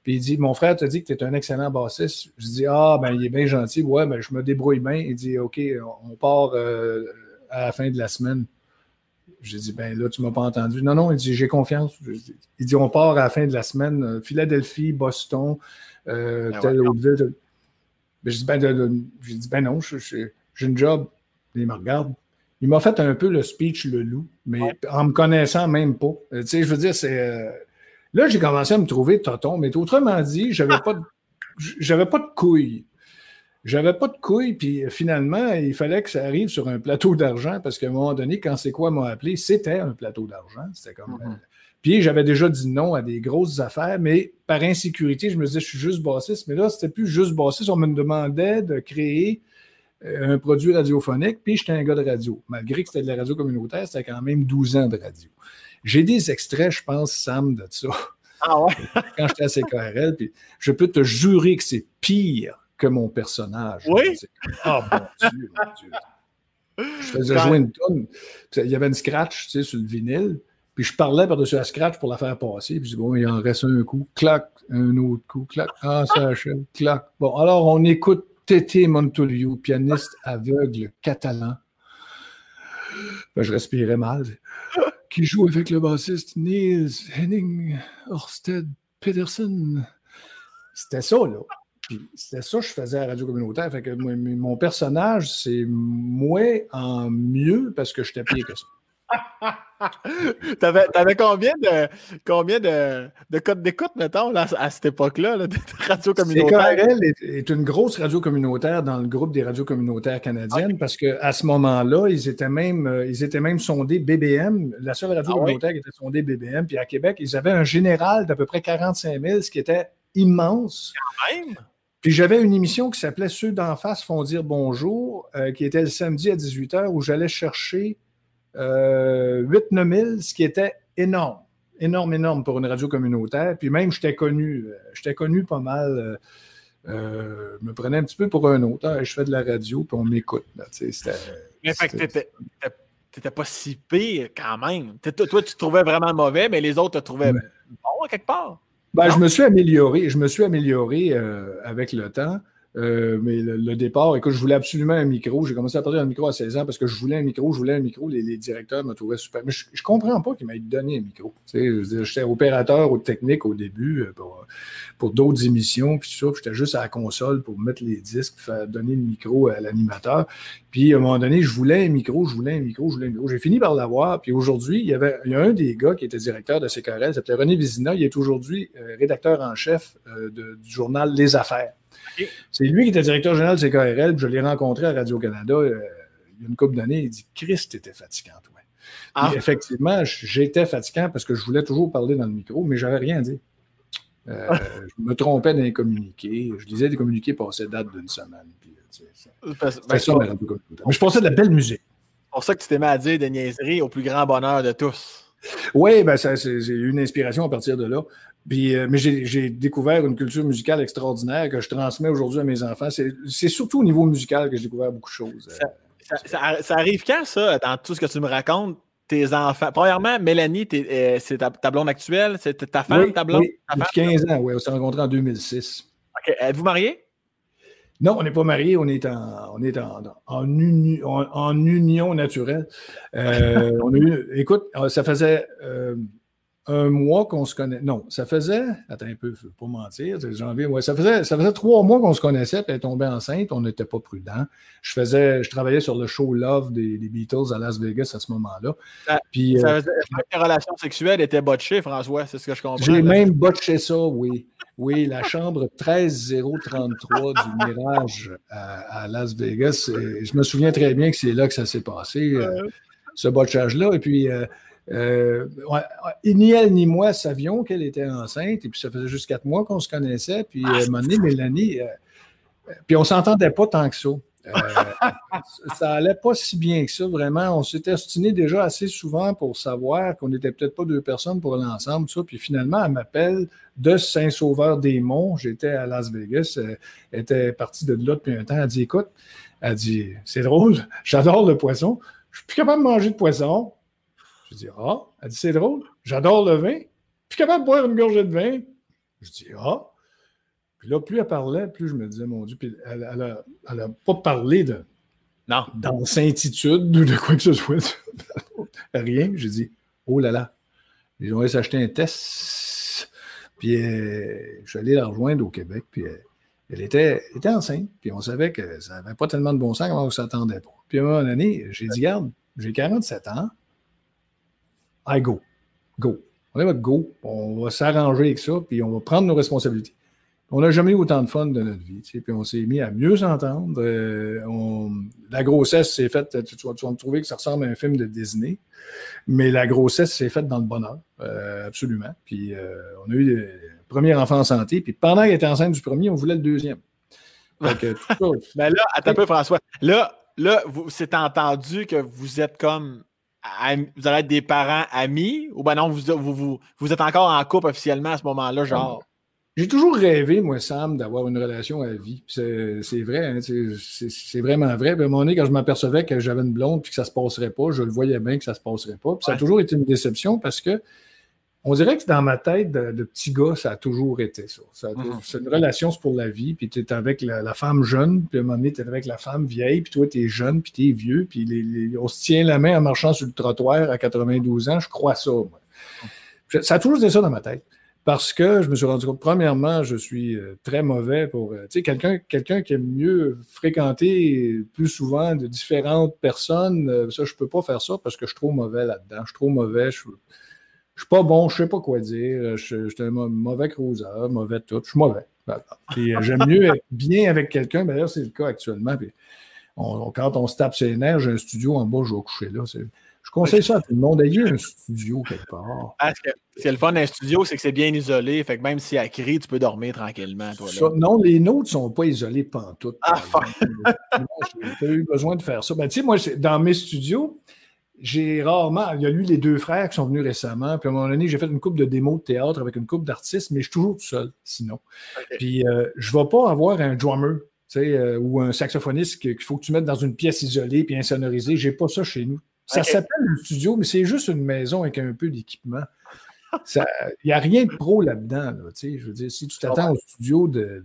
Puis il dit Mon frère t'a dit que tu es un excellent bassiste. Je dis Ah, ben, il est bien gentil. Ouais, ben, je me débrouille bien. Il dit OK, on part euh, à la fin de la semaine. J'ai dit, ben là, tu ne m'as pas entendu. Non, non, il dit, j'ai confiance. Il dit, on part à la fin de la semaine. Euh, Philadelphie, Boston, euh, ben telle autre ville. Ben, je dis, ben, j'ai dit, ben non, j'ai une job. Il me regarde. Il m'a fait un peu le speech, le loup, mais en me connaissant même pas. Euh, tu sais, je veux dire, c'est. Euh, là, j'ai commencé à me trouver tonton, mais autrement dit, j'avais pas de, j'avais pas de couilles. J'avais pas de couilles, puis finalement, il fallait que ça arrive sur un plateau d'argent, parce qu'à un moment donné, quand c'est quoi m'a appelé, c'était un plateau d'argent. C'était comme. Mm-hmm. Puis j'avais déjà dit non à des grosses affaires, mais par insécurité, je me disais, je suis juste bassiste. Mais là, c'était plus juste bassiste. On me demandait de créer euh, un produit radiophonique, puis j'étais un gars de radio. Malgré que c'était de la radio communautaire, c'était quand même 12 ans de radio. J'ai des extraits, je pense, Sam, de ça. Ah ouais? Quand j'étais à CKRL, puis je peux te jurer que c'est pire que mon personnage. Oui? Ah, mon Dieu, mon Dieu. Je faisais jouer une tonne. Il y avait une scratch, tu sais, sur le vinyle. Puis je parlais par-dessus la scratch pour la faire passer. Puis je dis, bon, il en reste un coup, clac, un autre coup, clac, ah, ça achève, clac. Bon, alors on écoute Tété Montoliu, pianiste aveugle catalan. Ben, je respirais mal. Qui joue avec le bassiste Niels Henning Orsted Pedersen. C'était ça, là. C'était ça que je faisais à Radio Communautaire. Fait que mon personnage, c'est moi en mieux parce que je j'étais pire que ça. T'avais avais combien de combien de, de codes d'écoute, mettons, à cette époque-là, de radio communautaire? CKRL est, est, une grosse radio communautaire dans le groupe des radios communautaires canadiennes parce qu'à ce moment-là, ils étaient même euh, ils étaient même sondés BBM, la seule radio ah communautaire qui était sondée BBM. Puis à Québec, ils avaient un général d'à peu près 45 000, ce qui était immense. Quand même! Puis j'avais une émission qui s'appelait Ceux d'en face font dire bonjour, euh, qui était le samedi à 18h, où j'allais chercher 8-9 euh, 000, ce qui était énorme. Énorme, énorme pour une radio communautaire. Puis même, j'étais connu, euh, j'étais connu pas mal. Euh, je me prenais un petit peu pour un autre. Hein, je fais de la radio, puis on m'écoute. Mais fait que t'étais pas si pire quand même. Toi, tu te trouvais vraiment mauvais, mais les autres te trouvaient bon quelque part. Ben, je me suis amélioré. Je me suis amélioré avec le temps. Euh, mais le, départ, écoute, je voulais absolument un micro. J'ai commencé à parler un micro à 16 ans parce que je voulais un micro, je voulais un micro. Les, directeurs me trouvaient super. Mais je, ne comprends pas qu'ils m'aient donné un micro. J'étais opérateur ou technique au début euh, pour, d'autres émissions, puis tout ça. J'étais juste à la console pour mettre les disques, faire donner le micro à l'animateur. Puis à un moment donné, je voulais un micro, je voulais un micro, je voulais un micro. J'ai fini par l'avoir. Puis aujourd'hui, il y avait il y a un des gars qui était directeur de CKRL, s'appelait René Vizina. Il est aujourd'hui euh, rédacteur en chef du journal Les Affaires. C'est lui qui était directeur général de CKRL, je l'ai rencontré à Radio-Canada euh, il y a une couple d'années. Il dit Christ, était fatigant, toi. Ah. effectivement, j'étais fatigant parce que je voulais toujours parler dans le micro, mais j'avais rien dit. Euh, je me trompais dans les communiqués. Je disais des communiqués passaient date d'une semaine. Euh, ben, ça, mais je pensais de la belle musique. C'est pour ça que tu t'es mis à dire des niaiseries au plus grand bonheur de tous. Oui, ben c'est une inspiration à partir de là. Euh, mais j'ai découvert une culture musicale extraordinaire que je transmets aujourd'hui à mes enfants. C'est surtout au niveau musical que j'ai découvert beaucoup de choses. Ça, arrive quand, ça, dans tout ce que tu me racontes? Tes enfants. Premièrement, Mélanie, euh, c'est ta, blonde actuelle? C'est ta femme, ta blonde? Oui, depuis 15 ans, oui. On s'est rencontrés en 2006. OK. Êtes-vous mariés? Non, on n'est pas mariés, on est en, on est en, en, union naturelle. Euh, on a eu, écoute, ça faisait un mois qu'on se connaît. Non, ça faisait, attends un peu, je ne pas mentir, janvier, ouais, ça faisait, ça faisait trois mois qu'on se connaissait, puis elle est tombée enceinte, on n'était pas prudent. Je faisais, je travaillais sur le show Love des, Beatles à Las Vegas à ce moment-là. Ça, puis, ça faisait, euh, que les relations sexuelles étaient botchées, François, c'est ce que je comprends. J'ai même botché ça, oui. Oui, la chambre 13033 du Mirage à, Las Vegas. je me souviens très bien que c'est là que ça s'est passé, euh, ce botchage-là. Et puis, euh, euh, ni elle ni moi savions qu'elle était enceinte, et puis ça faisait juste quatre mois qu'on se connaissait. Puis, à un moment donné, Mélanie, puis on s'entendait pas tant que ça. ça allait pas si bien que ça, vraiment. On s'était ostiné déjà assez souvent pour savoir qu'on n'était peut-être pas deux personnes pour l'ensemble, ça. Puis finalement, elle m'appelle de Saint-Sauveur-des-Monts. J'étais à Las Vegas. Elle était partie de là depuis un temps. Elle dit Écoute, elle dit C'est drôle, j'adore le poisson. Je suis plus capable de manger de poisson. Je dis Ah, elle dit C'est drôle, j'adore le vin. Plus capable de boire une gorgée de vin. Je dis Ah. Puis là, plus elle parlait, plus je me disais, mon Dieu, puis elle n'a pas parlé de non. ou de quoi que ce soit. Rien. J'ai dit, oh là là, ils ont s'acheter un test. Puis euh, je suis allé la rejoindre au Québec, puis euh, elle, était, était, enceinte, puis on savait que ça n'avait pas tellement de bon sens comment on ne s'attendait pas. Puis à un moment donné, j'ai dit, garde, j'ai 47 ans, I go, go. On va go, on va s'arranger avec ça, puis on va prendre nos responsabilités. On n'a jamais eu autant de fun de notre vie. Puis on s'est mis à mieux s'entendre. Euh, la grossesse s'est faite, tu, vas, me trouver que ça ressemble à un film de Disney, mais la grossesse s'est faite dans le bonheur, euh, absolument. Puis euh, on a eu le premier enfant en santé, puis pendant qu'elle était enceinte du premier, on voulait le deuxième. Mais ben là, attends un peu, François. Là, là c'est entendu que vous êtes comme vous allez être des parents amis? Ou ben non, vous, vous, vous êtes encore en couple officiellement à ce moment-là, genre? J'ai toujours rêvé, moi, Sam, d'avoir une relation à vie. C'est vrai, hein, c'est vraiment vrai. à un moment donné, quand je m'apercevais que j'avais une blonde et que ça ne se passerait pas, je le voyais bien que ça ne se passerait pas. Puis ça a toujours été une déception parce que on dirait que dans ma tête de, petit gars, ça a toujours été ça. Mm-hmm. C'est une relation, c'est pour la vie. Puis tu es avec la, femme jeune, puis à un moment donné, tu es avec la femme vieille, puis toi, tu es jeune, puis tu es vieux, puis on se tient la main en marchant sur le trottoir à 92 ans. Je crois ça, moi. Ça a toujours été ça dans ma tête. Parce que je me suis rendu compte, premièrement, je suis euh, très mauvais pour. Euh, tu sais, quelqu'un quelqu'un qui aime mieux fréquenter plus souvent de différentes personnes, euh, ça, je ne peux pas faire ça parce que je suis trop mauvais là-dedans. Je suis trop mauvais. Je ne suis pas bon, je ne sais pas quoi dire. Je, suis un mauvais cruiser, mauvais tout. Je suis mauvais. j'aime mieux être bien avec quelqu'un. D'ailleurs, c'est le cas actuellement. Puis quand on se tape ses nerfs, j'ai un studio en bas, je vais coucher là. Je conseille ça à tout le monde. Ayez un studio quelque part. Parce que c'est le fun d'un studio, c'est que c'est bien isolé. Fait que même si elle crie, tu peux dormir tranquillement. non, les nôtres ne sont pas isolés pantoute. Ah! J'ai eu besoin de faire ça. Ben, tu sais, moi, dans mes studios, j'ai rarement. Il y a eu les deux frères qui sont venus récemment. Puis à un moment donné, j'ai fait une coupe de démos de théâtre avec une coupe d'artistes, mais je suis toujours tout seul, sinon. Puis euh, je ne vais pas avoir un drummer. Euh, ou un saxophoniste qu'il faut que tu mettes dans une pièce isolée puis insonorisée. J'ai pas ça chez nous. Ça s'appelle un studio, mais c'est juste une maison avec un peu d'équipement. Il n'y a rien de pro là-dedans. je veux dire, si tu t'attends au studio de,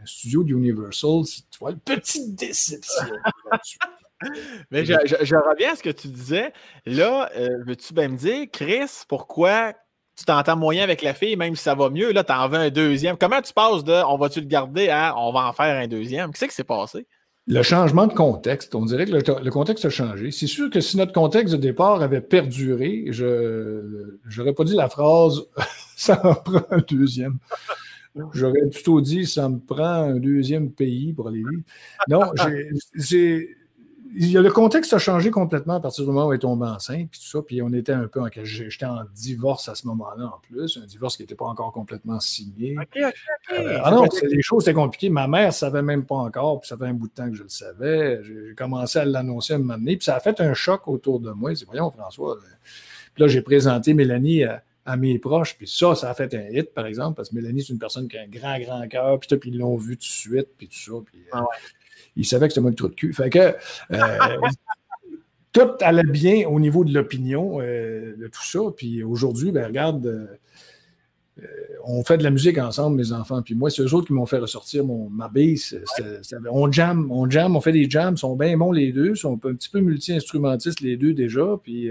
un studio d'Universal, tu vois une petite déception. Mais je, reviens à ce que tu disais. Là, euh, veux-tu bien me dire, Chris, pourquoi tu t'entends moyen avec la fille, même si ça va mieux, là, tu en veux un deuxième. Comment tu passes de on va-tu le garder à on va en faire un deuxième? Qu'est-ce qui s'est passé? Le changement de contexte, on dirait que le, contexte a changé. C'est sûr que si notre contexte de départ avait perduré, je n'aurais pas dit la phrase ça me prend un deuxième. J'aurais plutôt dit ça me prend un deuxième pays pour aller vivre. Non, j'ai le contexte a changé complètement à partir du moment où elle est tombée enceinte, puis tout ça. Puis on était un peu en. J'étais en divorce à ce moment-là en plus, un divorce qui n'était pas encore complètement signé. Euh, ah non, les choses étaient compliquées. Ma mère ne savait même pas encore, puis ça fait un bout de temps que je le savais. J'ai commencé à l'annoncer à un moment donné, puis ça a fait un choc autour de moi. C'est voyons, François. Puis là, j'ai présenté Mélanie à, mes proches, puis ça, ça a fait un hit, par exemple, parce que Mélanie, c'est une personne qui a un grand, grand cœur, puis ils l'ont vu tout de suite, puis tout ça. Puis, euh, ah il savait que c'était moi le trou de cul. Fait que euh, tout allait bien au niveau de l'opinion euh, de tout ça. Puis aujourd'hui, ben, regarde, on fait de la musique ensemble, mes enfants. Puis moi, c'est eux autres qui m'ont fait ressortir mon, ma bass. On jam, on jam, on fait des jams. Ils sont bien bons les deux. Ils sont un petit peu multi-instrumentistes les deux déjà. Puis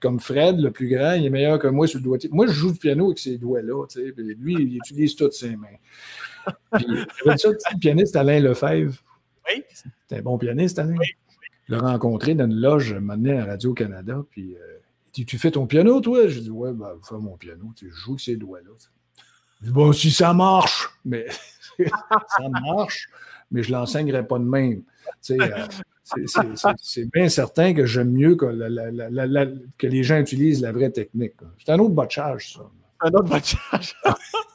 comme Fred, le plus grand, il est meilleur que moi sur le doigté. Moi, je joue du piano avec ces doigts-là. Lui, il utilise toutes ses mains. Puis, ça, le pianiste Alain Lefebvre. Oui. C'était un bon pianiste. Oui. Je l'ai rencontré dans une loge maintenant à Radio-Canada. Puis euh, dit Tu fais ton piano, toi? Je dis Ouais, ben, fais mon piano. Tu joues avec ces doigts-là. Dit Bon, si ça marche, mais ça marche, mais je ne l'enseignerai pas de même. Euh, c'est bien certain que j'aime mieux que, que, les gens utilisent la vraie technique. C'est un autre botchage, ça. Un autre botchage.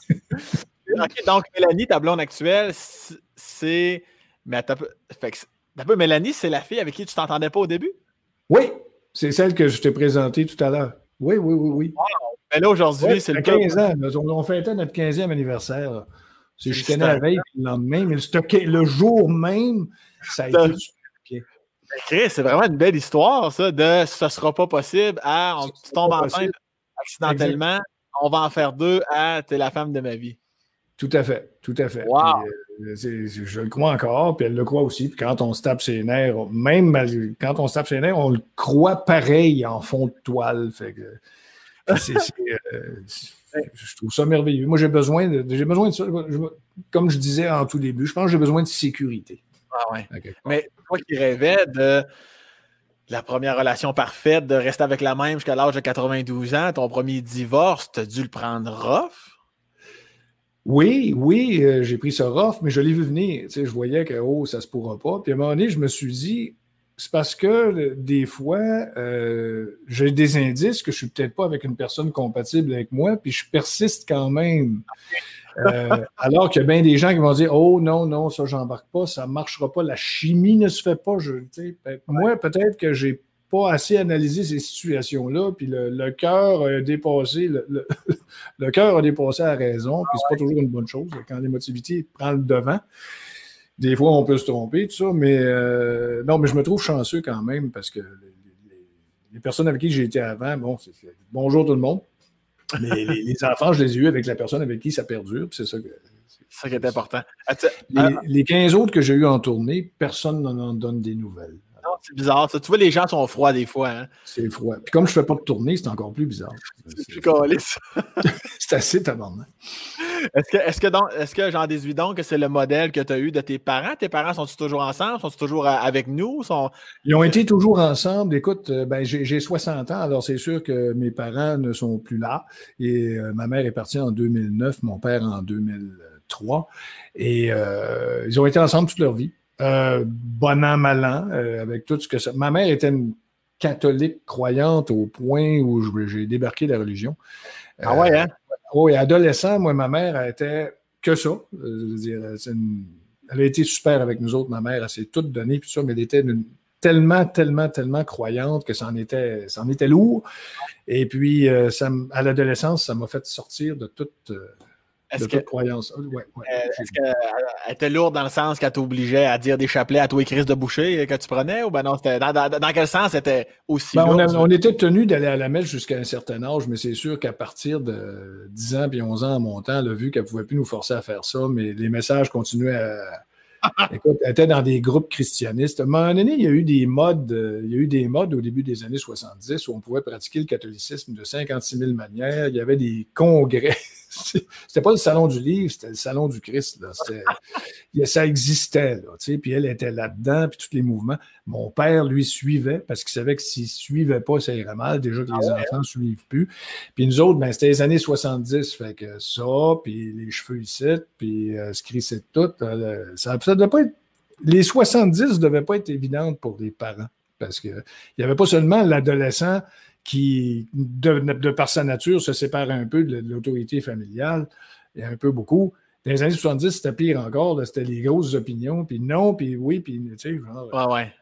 OK, donc Mélanie, ta blonde actuelle, c'est. Mais fait un peu, Mélanie, c'est la fille avec qui tu t'entendais pas au début? Oui, c'est celle que je t'ai présentée tout à l'heure. Oui, oui, oui, oui. Mais là, aujourd'hui, c'est le 15 ans. On, fêtait notre 15e anniversaire. Je tenais la veille, le lendemain, mais le, jour même, ça a été super Chris, c'est vraiment une belle histoire, ça, de ce sera pas possible à on, tu tombes enceinte accidentellement, on va en faire deux à t'es la femme de ma vie. Tout à fait, tout à fait. Euh, je le crois encore, puis elle le croit aussi. Puis quand on se tape ses nerfs, même quand on se tape ses nerfs, on le croit pareil en fond de toile. Fait euh, je trouve ça merveilleux. Moi, j'ai besoin de, j'ai besoin de ça. comme je disais en tout début, je pense que j'ai besoin de sécurité. Ah ouais. Mais toi qui rêvais de la première relation parfaite, de rester avec la même jusqu'à l'âge de 92 ans, ton premier divorce, tu as dû le prendre rough? Oui, oui, euh, j'ai pris ça rough, mais je l'ai vu venir. je voyais que oh, ça se pourra pas. Puis à un moment donné, je me suis dit, c'est parce que euh, des fois, euh, j'ai des indices que je suis peut-être pas avec une personne compatible avec moi, puis je persiste quand même. alors qu'il y a bien des gens qui vont dire Oh non, non, ça, j'embarque pas, ça ne marchera pas, la chimie ne se fait pas. Je, moi, peut-être que j'ai pas assez analysé ces situations-là, puis le, cœur a dépassé, le, cœur a dépassé la raison, puis c'est pas toujours une bonne chose quand l'émotivité prend le devant. Des fois, on peut se tromper, tout ça, mais euh, non, mais je me trouve chanceux quand même parce que les, personnes avec qui j'ai été avant, bon, c'est bonjour tout le monde. Mais les, enfants, je les ai eus avec la personne avec qui ça perdure, c'est ça ça qui est important. Les, les 15 autres que j'ai eus en tournée, personne n'en donne des nouvelles c'est bizarre. Ça. Tu vois, les gens sont froids des fois. Hein? C'est froid. Puis comme je ne fais pas de tournée, c'est encore plus bizarre. C'est plus calice. c'est assez tabarnak. Est-ce que, est-ce que, donc, est-ce que j'en déduis donc que c'est le modèle que tu as eu de tes parents? Tes parents sont-ils toujours ensemble? Sont-ils toujours euh, avec nous? Sont... Ils ont été toujours ensemble. Écoute, euh, ben, j'ai, 60 ans, alors c'est sûr que mes parents ne sont plus là. Et euh, ma mère est partie en 2009, mon père en 2003. Et ils ont été ensemble toute leur vie. Euh, bon an, mal an, euh, avec tout ce que ça. Ma mère était une catholique croyante au point où j'ai débarqué la religion. ah ouais, hein? Euh, oui, adolescent, moi, ma mère elle était que ça. elle a été super avec nous autres, ma mère. Elle s'est toute donnée, puis ça, mais elle était tellement, tellement, tellement croyante que ça en était, ça en était lourd. Et puis, ça, à l'adolescence, ça m'a fait sortir de toute est-ce que, croyance. Ouais, euh, est-ce qu'elle était lourde dans le sens qu'elle t'obligeait à dire des chapelets à toi et Chris de boucher que tu prenais ou ben non, c'était dans, dans, quel sens c'était aussi ben, on, était tenu d'aller à la messe jusqu'à un certain âge, mais c'est sûr qu'à partir de 10 ans puis 11 ans en montant, elle a vu qu'elle ne pouvait plus nous forcer à faire ça, mais les messages continuaient à. Écoute, elle était dans des groupes christianistes. À un moment donné, il y a eu des modes, euh, il y a eu des modes au début des années 70 où on pouvait pratiquer le catholicisme de 56 000 manières. Il y avait des congrès c'était pas le salon du livre, c'était le salon du Christ. ça existait. Là, puis elle était là-dedans, puis tous les mouvements. Mon père, lui, suivait parce qu'il savait que s'il ne suivait pas, ça irait mal. Déjà que les ah enfants ne suivent plus. Puis nous autres, ben, c'était les années 70. Fait que ça, puis les cheveux ici, puis euh, ce c'est tout. Euh, ça, ça devait pas être. Les 70 ne devaient pas être évidentes pour les parents. Parce qu'il n'y avait pas seulement l'adolescent qui, de, par sa nature, se sépare un peu de l'autorité familiale, et un peu beaucoup. Dans les années 70, c'était pire encore. C'était les grosses opinions, puis non, puis oui, puis tu sais, genre. Ouais, ouais.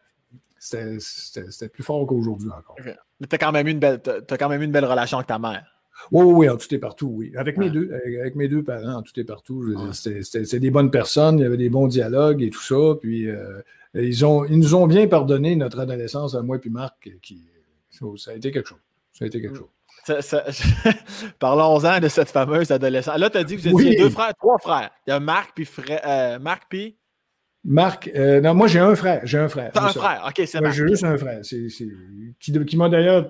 C'était plus fort qu'aujourd'hui encore. Tu as, quand même eu une belle, as quand même une belle relation avec ta mère. Oui, oui, oui, en tout et partout, oui. Avec, mes deux, avec mes deux parents, en tout et partout. C'était des bonnes personnes, il y avait des bons dialogues et tout ça. Puis euh, ils, ont, ils nous ont bien pardonné notre adolescence à moi et Marc, qui, ça a été quelque chose. Ça a été quelque mm. chose. Parlons-en de cette fameuse adolescence. Là, tu as dit que vous étiez deux frères, trois frères. Il y a Marc puis euh, Marc puis? Marc, euh, non, moi j'ai un frère. J'ai un frère. T'as un frère, ok, c'est Marc. J'ai juste un frère. qui, m'a d'ailleurs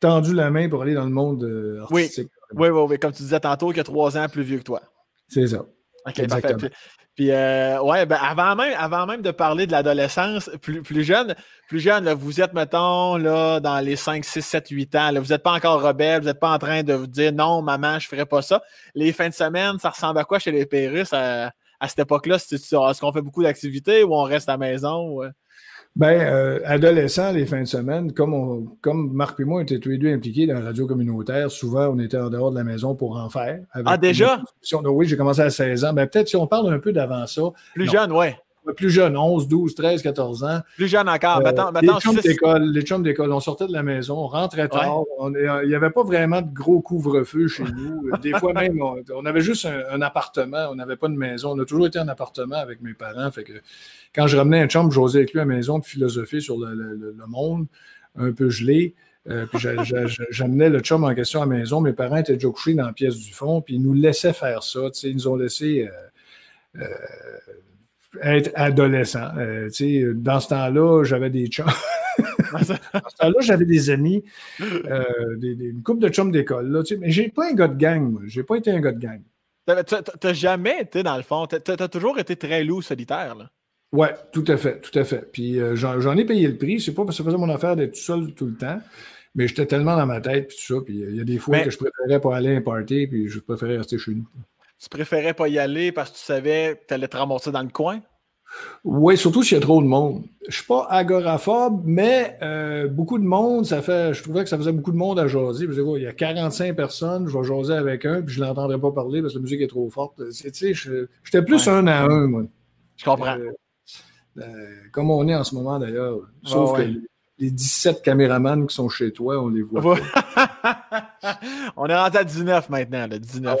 tendu la main pour aller dans le monde euh, artistique. Oui. oui, oui, comme tu disais tantôt, qui a trois ans plus vieux que toi. C'est ça. OK, parfait. Puis, euh, ouais, ben avant, même, avant même de parler de l'adolescence, plus, plus jeune, plus jeune, vous êtes, mettons, là, dans les 5, 6, 7, 8 ans. vous n'êtes pas encore rebelle, vous n'êtes pas en train de vous dire non, maman, je ne ferai pas ça. Les fins de semaine, ça ressemble à quoi chez les Pérus à, cette époque-là? Est-ce qu'on fait beaucoup d'activités ou on reste à la maison? Ben, euh, adolescent, les fins de semaine, comme, comme Marc et moi étaient tous les deux impliqués dans la radio communautaire, souvent on était en dehors de la maison pour en faire. ah, déjà? Oui, j'ai commencé à 16 ans. Ben, peut-être si on parle un peu d'avant ça. Plus jeune, oui. Plus jeune, 11, 12, 13, 14 ans. Plus jeune encore. Euh, les, chums d'école, les chums d'école, on sortait de la maison, on rentrait tard. il n'y avait pas vraiment de gros couvre-feu chez nous. Des fois même, on, avait juste un, appartement, on n'avait pas de maison. On a toujours été en appartement avec mes parents. Fait que quand je ramenais un chum, j'osais avec lui à la maison de philosopher sur le, monde, un peu gelé. Euh, puis j'amenais le chum en question à la maison. Mes parents étaient déjà couchés dans la pièce du fond, puis ils nous laissaient faire ça. Ils nous ont laissé euh, euh, être adolescents. dans ce temps-là, j'avais des chums. dans ce temps-là, j'avais des amis, une couple de chums d'école. Mais j'ai pas un gars de gang, moi. J'ai pas été un gars de gang. T'as jamais été, dans le fond, t'as as toujours été très loup solitaire. Là. Oui, tout à fait, tout à fait. Puis euh, j'en ai payé le prix. C'est pas parce que ça faisait mon affaire d'être tout seul tout le temps, mais j'étais tellement dans ma tête, puis tout ça. Puis il y a des fois que je préférais pas aller à un party, puis je préférais rester chez nous. Tu préférais pas y aller parce que tu savais que tu allais te ramasser dans le coin? Oui, surtout s'il y a trop de monde. Je suis pas agoraphobe, mais euh, beaucoup de monde, ça fait. Je trouvais que ça faisait beaucoup de monde à jaser. il y a 45 personnes, je vais jaser avec un, puis je ne l'entendrai pas parler parce que la musique est trop forte. J'étais plus un à un, moi. Je comprends. Euh, euh, comme on est en ce moment d'ailleurs. Sauf que les 17 caméramans qui sont chez toi, on les voit. on est rentré à 19 maintenant, le 19.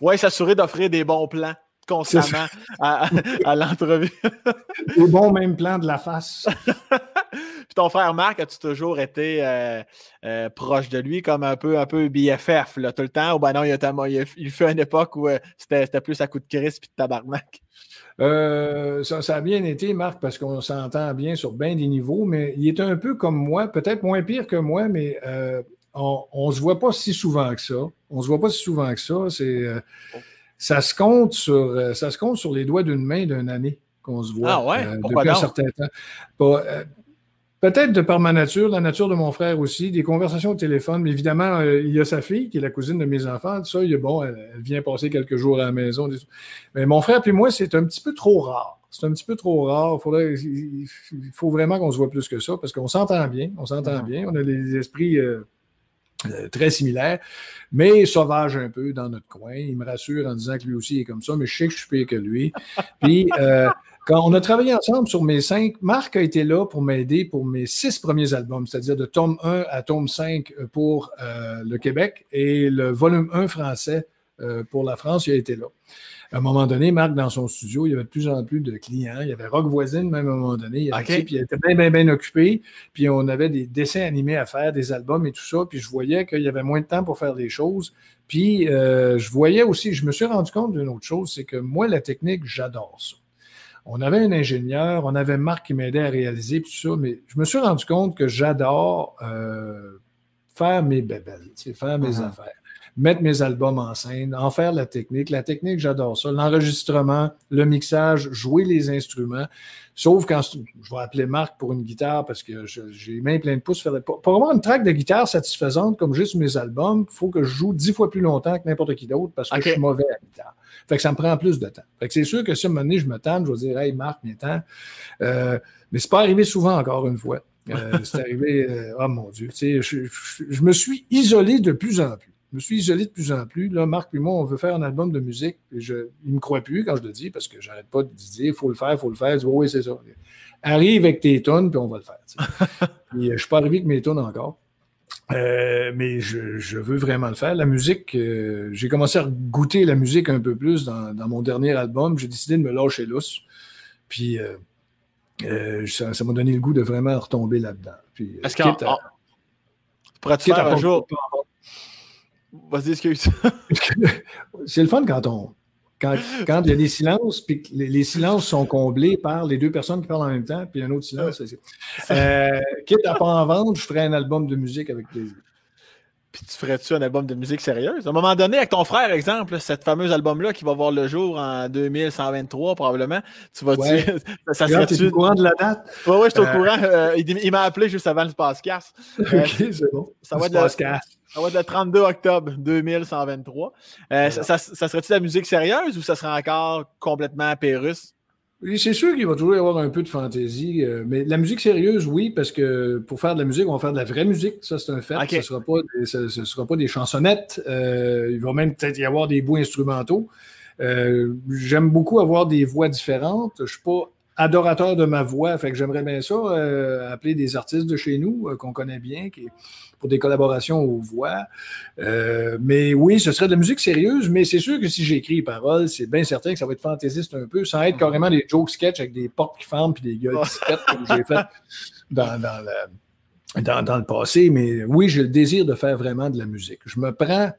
ouais. s'assurer d'offrir des bons plans constamment à, l'entrevue. des bons mêmes plans de la face. Puis ton frère Marc, as-tu toujours été euh, euh, proche de lui, comme un peu, un peu BFF, là, tout le temps? Ou ben non, il, a, il, fait une époque où c'était plus à coup de crise et de tabarnak? Euh, ça, a bien été, Marc, parce qu'on s'entend bien sur bien des niveaux, mais il est un peu comme moi, peut-être moins pire que moi, mais euh, on ne se voit pas si souvent que ça. On ne se voit pas si souvent que ça. C'est, euh, ça, se compte sur, ça se compte sur les doigts d'une main d'une année qu'on se voit ah depuis un certain temps. Peut-être de par ma nature, la nature de mon frère aussi, des conversations au téléphone. Mais évidemment, euh, il y a sa fille, qui est la cousine de mes enfants. Ça, il est bon, elle, vient passer quelques jours à la maison. Mais mon frère puis moi, c'est un petit peu trop rare. C'est un petit peu trop rare. il, faut vraiment qu'on se voit plus que ça parce qu'on s'entend bien. On s'entend bien. On a des esprits euh, euh, très similaires, mais sauvage un peu dans notre coin. Il me rassure en disant que lui aussi est comme ça, mais je sais que je suis pire que lui. Puis quand on a travaillé ensemble sur mes cinq, Marc a été là pour m'aider pour mes six premiers albums, c'est-à-dire de tome 1 à tome 5 pour euh, le Québec et le volume 1 français euh, pour la France, il a été là. À un moment donné, Marc, dans son studio, il y avait de plus en plus de clients. Il y avait Rock Voisine, même à un moment donné. Il, puis il était bien, bien, bien occupé. Puis on avait des dessins animés à faire, des albums et tout ça. Puis je voyais qu'il y avait moins de temps pour faire des choses. Puis euh, je voyais aussi, je me suis rendu compte d'une autre chose, c'est que moi, la technique, j'adore ça. On avait un ingénieur, on avait Marc qui m'aidait à réaliser tout ça, mais je me suis rendu compte que j'adore euh, faire mes bébelles, faire mes uh-huh. affaires, mettre mes albums en scène, en faire la technique. La technique, j'adore ça. L'enregistrement, le mixage, jouer les instruments. Sauf quand je vais appeler Marc pour une guitare parce que j'ai les mains pleines de pouces. Pour, avoir une track de guitare satisfaisante comme juste mes albums, il faut que je joue dix fois plus longtemps que n'importe qui d'autre parce que je suis mauvais à la guitare. Fait que ça me prend plus de temps. Fait que c'est sûr que si à un moment donné, je me tente, je vais dire Hey Marc, viens temps. Euh, mais c'est pas arrivé souvent encore une fois. Euh, c'est arrivé, euh, oh mon Dieu. Je, je, me suis isolé de plus en plus. Je me suis isolé de plus en plus. Là, Marc et moi, on veut faire un album de musique. je, il ne me croit plus quand je le dis parce que j'arrête pas de dire il faut le faire, il faut le faire. Je dis oui, c'est ça. Arrive avec tes tonnes, puis on va le faire. je ne suis pas arrivé avec mes tonnes encore. Euh, mais je, veux vraiment le faire. La musique, euh, j'ai commencé à goûter la musique un peu plus dans, mon dernier album. J'ai décidé de me lâcher lousse. Puis euh, ça m'a donné le goût de vraiment retomber là-dedans. Parce qu'en Pourrais-tu faire un jour. Vas-y, excuse. c'est le fun quand on. Quand, quand, il y a des silences, puis les, silences sont comblés par les deux personnes qui parlent en même temps, puis un autre silence. Euh, quitte à pas en vendre, je ferai un album de musique avec plaisir. Puis tu ferais-tu un album de musique sérieuse? À un moment donné, avec ton frère, exemple, cet fameux album-là qui va voir le jour en 2123, probablement, tu vas ouais. ça, serait-tu... au courant de la date? Oui, oui, je suis au euh, courant. Euh, il, m'a appelé juste avant le podcast. OK, c'est bon. Ça va, être le, ça va être le 32 octobre 2123. Euh, ça, ça serait-tu de la musique sérieuse ou ça serait encore complètement pérus? C'est sûr qu'il va toujours y avoir un peu de fantaisie, euh, mais la musique sérieuse, oui, parce que pour faire de la musique, on va faire de la vraie musique, ça c'est un fait. Ce ne sera, pas des, sera pas des chansonnettes, euh, il va même peut-être y avoir des bouts instrumentaux. Euh, j'aime beaucoup avoir des voix différentes. Je ne suis pas adorateur de ma voix, fait que j'aimerais bien ça, appeler des artistes de chez nous qu'on connaît bien, qui, pour des collaborations aux voix. Euh, mais oui, ce serait de la musique sérieuse, mais c'est sûr que si j'écris les paroles, c'est bien certain que ça va être fantaisiste un peu, sans être mhm. carrément des jokes sketch avec des portes qui ferment puis des gueules qui se pètent, comme j'ai fait dans, dans, le passé. Mais oui, j'ai le désir de faire vraiment de la musique. Je me prends.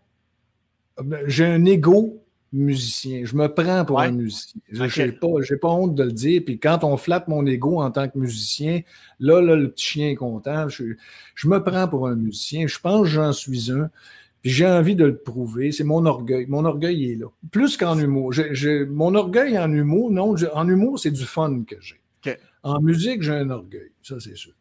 J'ai un ego musicien. Je me prends pour un musicien. Je n'ai pas, pas, honte de le dire. Puis quand on flatte mon ego en tant que musicien, là, là le petit chien est content. Je, me prends pour un musicien. Je pense que j'en suis un. Puis j'ai envie de le prouver. C'est mon orgueil. Mon orgueil est là. Plus qu'en humour. mon orgueil en humour, non. en humour, c'est du fun que j'ai. En musique, j'ai un orgueil. Ça, c'est sûr.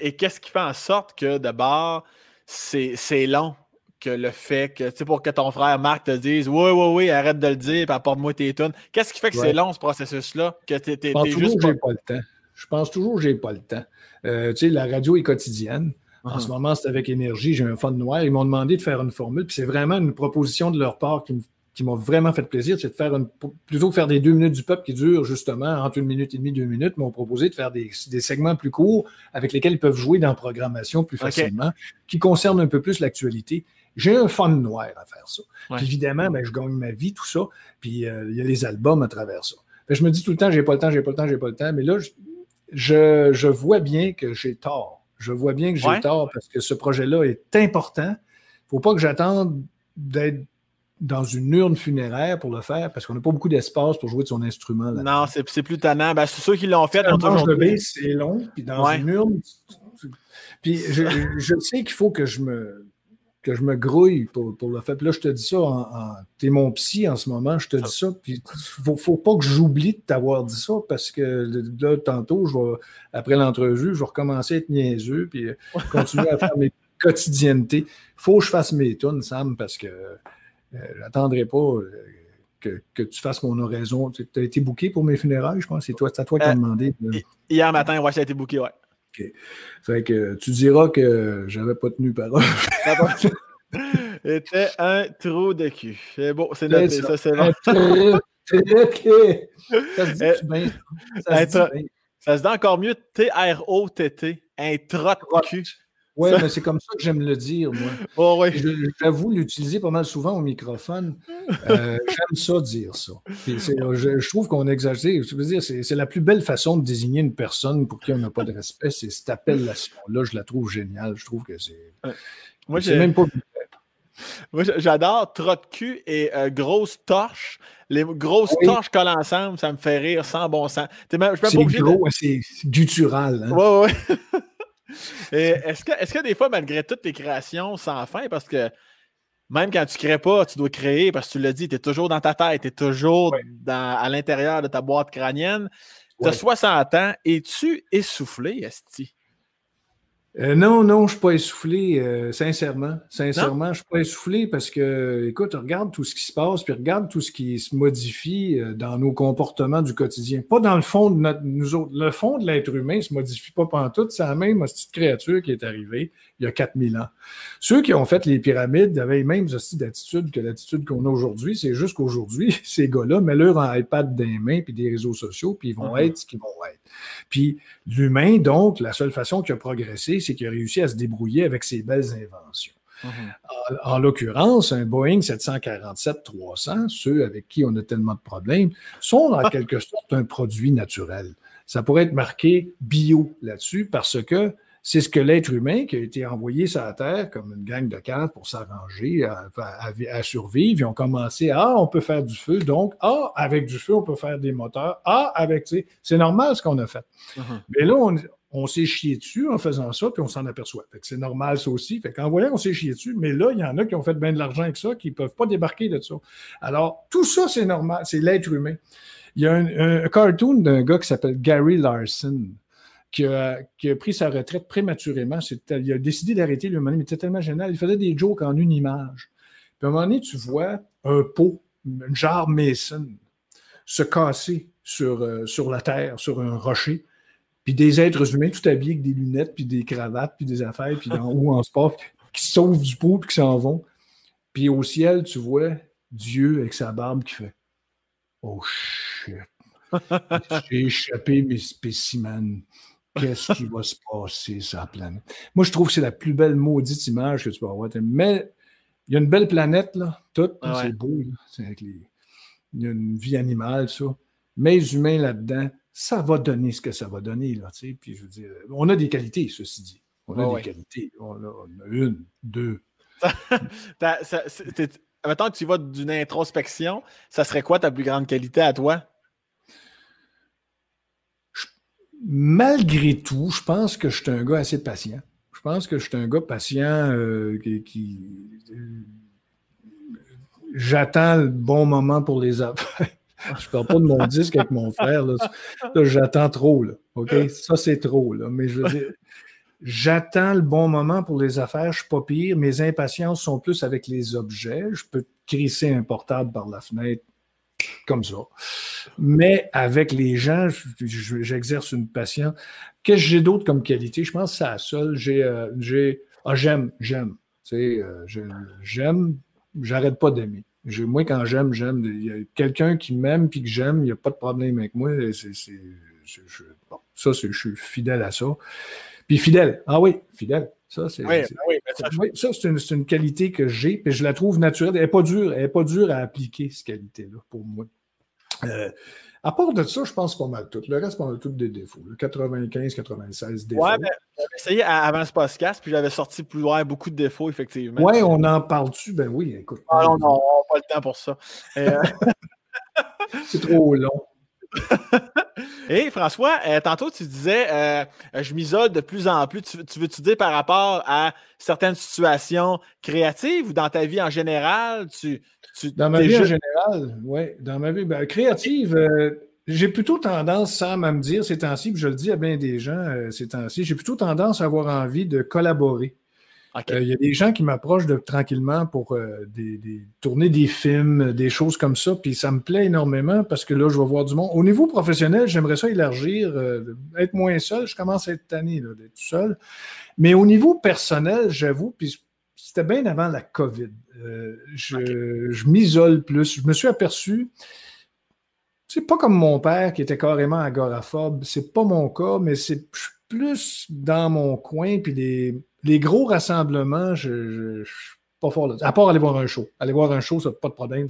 Et qu'est-ce qui fait en sorte que d'abord, c'est long? Que le fait que, tu sais, pour que ton frère Marc te dise Oui, oui, oui, arrête de le dire, puis apporte-moi tes tunes. Qu'est-ce qui fait que c'est long, ce processus-là? Que tu es, juste. Pas... pas le temps. Je pense toujours que j'ai pas le temps. Euh, tu sais, la radio est quotidienne. En ce uh-huh. moment, c'est avec énergie. J'ai un fond noir. Ils m'ont demandé de faire une formule, puis c'est vraiment une proposition de leur part qui me qui m'a vraiment fait plaisir, c'est de faire une, plutôt que faire des deux minutes du peuple qui durent justement entre une minute et demie, deux minutes, m'ont proposé de faire des, segments plus courts avec lesquels ils peuvent jouer dans la programmation plus facilement, qui concernent un peu plus l'actualité. J'ai un fun noir à faire ça. évidemment, ben, je gagne ma vie, tout ça. Puis euh, il y a les albums à travers ça. je me dis tout le temps, j'ai pas le temps, j'ai pas le temps, j'ai pas le temps. Mais là, je, je, vois bien que j'ai tort. Je vois bien que j'ai tort parce que ce projet-là est important. Il ne faut pas que j'attende d'être dans une urne funéraire pour le faire parce qu'on n'a pas beaucoup d'espace pour jouer de son instrument. Là non, c'est plus tannant. Ben, c'est ceux qui l'ont fait. Un manche de c'est long. Puis dans une urne, puis je, je sais qu'il faut que je me que je me grouille pour, le faire. Puis là, je te dis ça, en, t'es mon psy en ce moment, je te dis ça. Puis faut, faut pas que j'oublie de t'avoir dit ça parce que là, tantôt, je vais, après l'entrevue, je vais recommencer à être niaiseux puis euh, continuer à faire mes quotidiennetés. faut que je fasse mes tunes, Sam, parce que euh, j'attendrai pas. Euh, que, tu fasses mon oraison. Tu as été booké pour mes funérailles, je pense. C'est toi, à toi qui as demandé. Hier matin, ouais, ça a été booké, ouais. OK. Fait que tu diras que j'avais pas tenu parole. Était un trou de cul. C'est bon, c'est noté, ça, c'est bon. Ça se dit bien. Ça, se dit ça se dit encore mieux T-R-O-T-T. Un trot de cul. Oui, mais c'est comme ça que j'aime le dire, moi. Oh, J'avoue l'utiliser pas mal souvent au microphone. Euh, j'aime ça dire ça. Je, trouve qu'on exagère. Je veux dire, c'est la plus belle façon de désigner une personne pour qui on n'a pas de respect. C'est cette appellation-là. Je la trouve géniale. Je trouve que c'est. Moi, j'ai même pas. Moi, j'adore trot de cul et euh, grosse torche. Les grosses torches collent ensemble, ça me fait rire sans bon sens. C'est gros, c'est guttural. Hein? Ouais, ouais. est-ce que, est que des fois, malgré toutes tes créations sans fin, parce que même quand tu ne crées pas, tu dois créer, parce que tu l'as dit, tu es toujours dans ta tête, tu es toujours à l'intérieur de ta boîte crânienne. Tu as 60 ans, es-tu essoufflé, Esti? Euh, non, non, je ne suis pas essoufflé, euh, sincèrement. Sincèrement, je ne suis pas essoufflé parce que, écoute, regarde tout ce qui se passe, puis regarde tout ce qui se modifie euh, dans nos comportements du quotidien. Pas dans le fond de notre, nous autres. Le fond de l'être humain ne se modifie pas pendant tout. C'est la même petite créature qui est arrivée il y a 4000 ans. Ceux qui ont fait les pyramides avaient les mêmes d'attitude que l'attitude qu'on a aujourd'hui. C'est juste qu'aujourd'hui, ces gars-là mettent leur iPad dans les mains puis des réseaux sociaux, puis ils vont mm-hmm. être ce qu'ils vont être. Puis l'humain, donc, la seule façon qu'il a progressé, c'est qu'il a réussi à se débrouiller avec ses belles inventions. Mm-hmm. En, l'occurrence, un Boeing 747-300, ceux avec qui on a tellement de problèmes, sont en quelque sorte un produit naturel. Ça pourrait être marqué bio là-dessus parce que c'est ce que l'être humain qui a été envoyé sur la Terre comme une gang de cadres pour s'arranger, à, survivre. Ils ont commencé, ah, on peut faire du feu, donc, ah, avec du feu, on peut faire des moteurs, ah, avec, c'est normal ce qu'on a fait. Uh-huh. Mais là, on, s'est chié dessus en faisant ça, puis on s'en aperçoit. c'est normal ça aussi. Fait qu'en voyant, on s'est chié dessus, mais là, il y en a qui ont fait bien de l'argent avec ça, qui ne peuvent pas débarquer de ça. Alors, tout ça, c'est normal, c'est l'être humain. Il y a un, un cartoon d'un gars qui s'appelle Gary Larson qui a, pris sa retraite prématurément. Il a décidé d'arrêter le moment, mais c'était tellement génial. Il faisait des jokes en une image. Puis à un moment donné, tu vois un pot, une jarre Mason, se casser sur, euh, sur la terre, sur un rocher. Puis des êtres humains tout habillés avec des lunettes, puis des cravates, puis des affaires, puis en haut en sport, qui sauvent du pot, puis qui s'en vont. Puis au ciel, tu vois Dieu avec sa barbe qui fait Oh shit. J'ai échappé mes spécimens qu'est-ce qui va se passer sur la planète? Moi, je trouve que c'est la plus belle maudite image que tu peux avoir. Mais il y a une belle planète, là, toute, c'est beau. Il y a une vie animale, ça. Mais les humains là-dedans, ça va donner ce que ça va donner. Là, puis je veux dire, on a des qualités, ceci dit. On a des qualités. On a, une, deux. Maintenant que tu vas d'une introspection, ça serait quoi ta plus grande qualité à toi? Malgré tout, je pense que je suis un gars assez patient. Je pense que je suis un gars patient euh, qui. J'attends le bon moment pour les affaires. je ne parle pas de mon disque avec mon frère. j'attends trop. Là? Ça, c'est trop. Là. Mais je veux dire, j'attends le bon moment pour les affaires. Je suis pas pire. Mes impatiences sont plus avec les objets. Je peux crisser un portable par la fenêtre comme ça. Mais avec les gens, j'exerce une patience. Qu'est-ce que j'ai d'autre comme qualité? Je pense que c'est la. J'ai, euh, ah, j'aime, j'aime. Tu sais, euh, j'aime, j'arrête pas d'aimer. Moi, quand j'aime, j'aime. Il y a quelqu'un qui m'aime puis que j'aime, il n'y a pas de problème avec moi. Ça, je suis fidèle à ça. Puis fidèle. Ah oui, fidèle. Ça, c'est oui, une, une, qualité que j'ai, et je la trouve naturelle. Elle n'est pas dure, elle est pas dure à appliquer, cette qualité-là, pour moi. Euh, à part de ça, je pense pas mal tout. Le reste, on a tous des défauts. 95, 96 défauts. Ouais, mais j'avais essayé avant ce podcast, puis j'avais sorti plus loin beaucoup de défauts, effectivement. Oui, on en parle-tu? Ben oui, écoute. Ah non, non, on n'a pas le temps pour ça. Euh, c'est trop long. Et François, euh, tantôt tu disais, euh, je m'isole de plus en plus. Tu, veux-tu dire par rapport à certaines situations créatives ou dans ta vie en général? Tu, dans ma vie en général, oui. Dans ma vie ben, créative, euh, j'ai plutôt tendance, sans à me dire ces temps-ci, puis je le dis à bien des gens ces temps-ci, j'ai plutôt tendance à avoir envie de collaborer. Euh, il y a des gens qui m'approchent de, tranquillement pour euh, tourner des films, des choses comme ça, puis ça me plaît énormément parce que là, je vais voir du monde. Au niveau professionnel, j'aimerais ça élargir, euh, être moins seul. Je commence à être tanné d'être tout seul. Mais au niveau personnel, j'avoue, puis c'était bien avant la COVID. je, m'isole plus. Je me suis aperçu. C'est pas comme mon père qui était carrément agoraphobe. C'est pas mon cas, mais c'est plus dans mon coin, puis des les gros rassemblements, je ne suis pas fort là À part aller voir un show. Aller voir un show, ça pas de problème.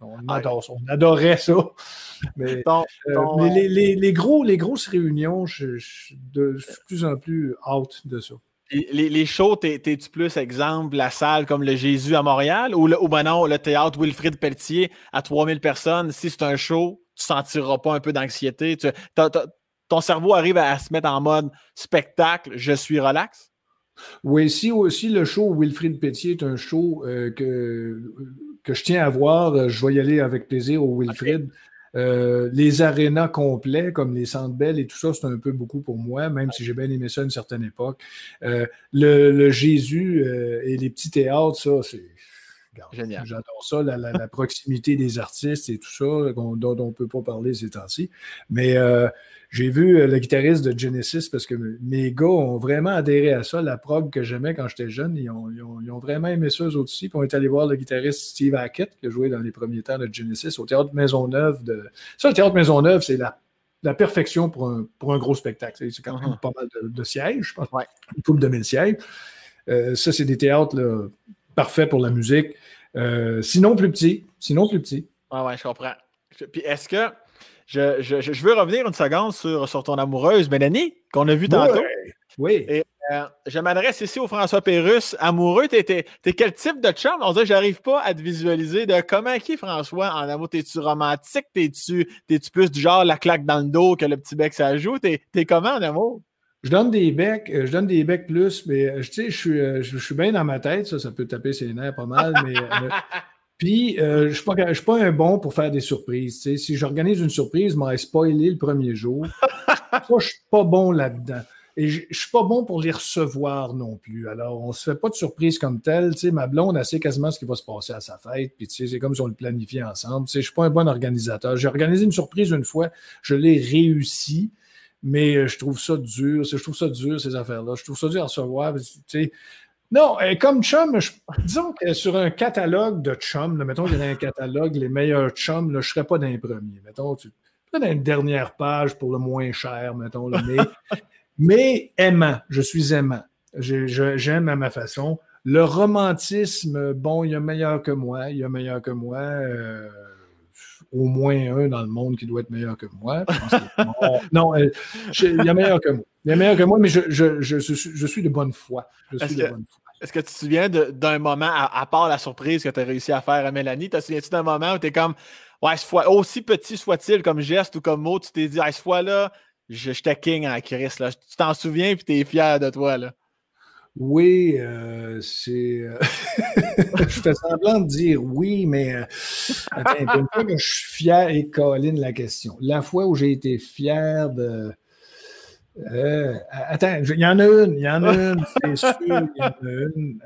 on, adore ça. on adorait ça. Mais, euh, les, gros, les grosses réunions, je, suis de plus en plus out de ça. Les, les shows, t'es-tu plus exemple la salle comme le Jésus à Montréal ou, le, ou ben non, le théâtre Wilfrid Pelletier à 3000 personnes? Si c'est un show, tu sentiras pas un peu d'anxiété. ton cerveau arrive à, se mettre en mode spectacle, je suis relax? Oui, si aussi le show Wilfrid Pétier est un show euh, que, que je tiens à voir, euh, je vais y aller avec plaisir au Wilfrid. Euh, les arénas complets, comme les Centres Belles et tout ça, c'est un peu beaucoup pour moi, même si j'ai bien aimé ça à une certaine époque. le, Jésus et les petits théâtres, ça, c'est. Génial. J'adore ça, la, proximité des artistes et tout ça, dont, on ne peut pas parler ces temps-ci. Mais j'ai vu euh, le guitariste de Genesis parce que mes gars ont vraiment adhéré à ça. La prog que j'aimais quand j'étais jeune, ils ont, vraiment aimé ça eux aussi. Puis on est allé voir le guitariste Steve Hackett qui a joué dans les premiers temps de Genesis au Théâtre Maisonneuve. De... Ça, le Théâtre Maisonneuve, c'est la, la perfection pour un, pour un gros spectacle. C'est quand même uh-huh. pas mal de, sièges, je pense. Ouais. Une couple de mille sièges. Euh, ça, c'est des théâtres parfaits pour la musique. Euh, sinon plus petits. Sinon plus petits. Ah ouais, je comprends. Puis est-ce que je, veux revenir une seconde sur, sur ton amoureuse, Mélanie, qu'on a vue tantôt. Oui. Et Euh, je m'adresse ici au François Pérusse. Amoureux, t'es, es, quel type de chum? On dirait que j'arrive pas à te visualiser de comment qui, François, en amour? T'es-tu romantique? T'es-tu, t'es-tu plus du genre la claque dans le dos que le petit bec ça joue? T'es, t'es comment en amour? Je donne des becs, euh, je donne des becs plus, mais euh, je, je suis, je, suis bien dans ma tête, ça, ça peut taper ses nerfs pas mal, mais Puis, je ne suis, pas un bon pour faire des surprises. Si j'organise une surprise, je m'en spoilé le premier jour. je ne suis pas bon là-dedans. Et je ne suis pas bon pour les recevoir non plus. Alors, on ne se fait pas de surprise comme telle. Ma blonde, elle sait quasiment ce qui va se passer à sa fête. Puis, c'est comme si on le planifiait ensemble. Je ne suis pas un bon organisateur. J'ai organisé une surprise une fois. Je l'ai réussi. Mais euh, je trouve ça dur. Je trouve ça dur, ces affaires-là. Je trouve ça dur à recevoir. Non, comme chum, disons que sur un catalogue de chum, mettons qu'il y a un catalogue, les meilleurs chums, je ne serais pas dans les premiers. Mettons, tu dans une dernière page pour le moins cher, mettons. mais mais aimant. Je suis aimant. J'aime à ma façon. Le romantisme, bon, il y a meilleur que moi. Il y a meilleur que moi. Euh, au moins un dans le monde qui doit être meilleur que moi. non, euh, il y a meilleur que moi. Il y a meilleur que moi, mais je, suis de bonne foi. Est-ce que tu te souviens d'un moment, à, part la surprise que tu as réussi à faire à Mélanie, te souviens-tu d'un moment où tu es comme, ouais, fois, aussi petit soit-il comme geste ou comme mot, tu t'es dit, cette fois-là, j'étais king en Chris. Là. Tu t'en souviens et tu es fier de toi. Là. Oui, euh, c'est. Euh, je fais semblant de dire oui, mais euh, attends, une fois que je suis fier et Colin la question. La fois où j'ai été fier de. Attends, il y en a une, il y en a une, c'est sûr, il y en a une.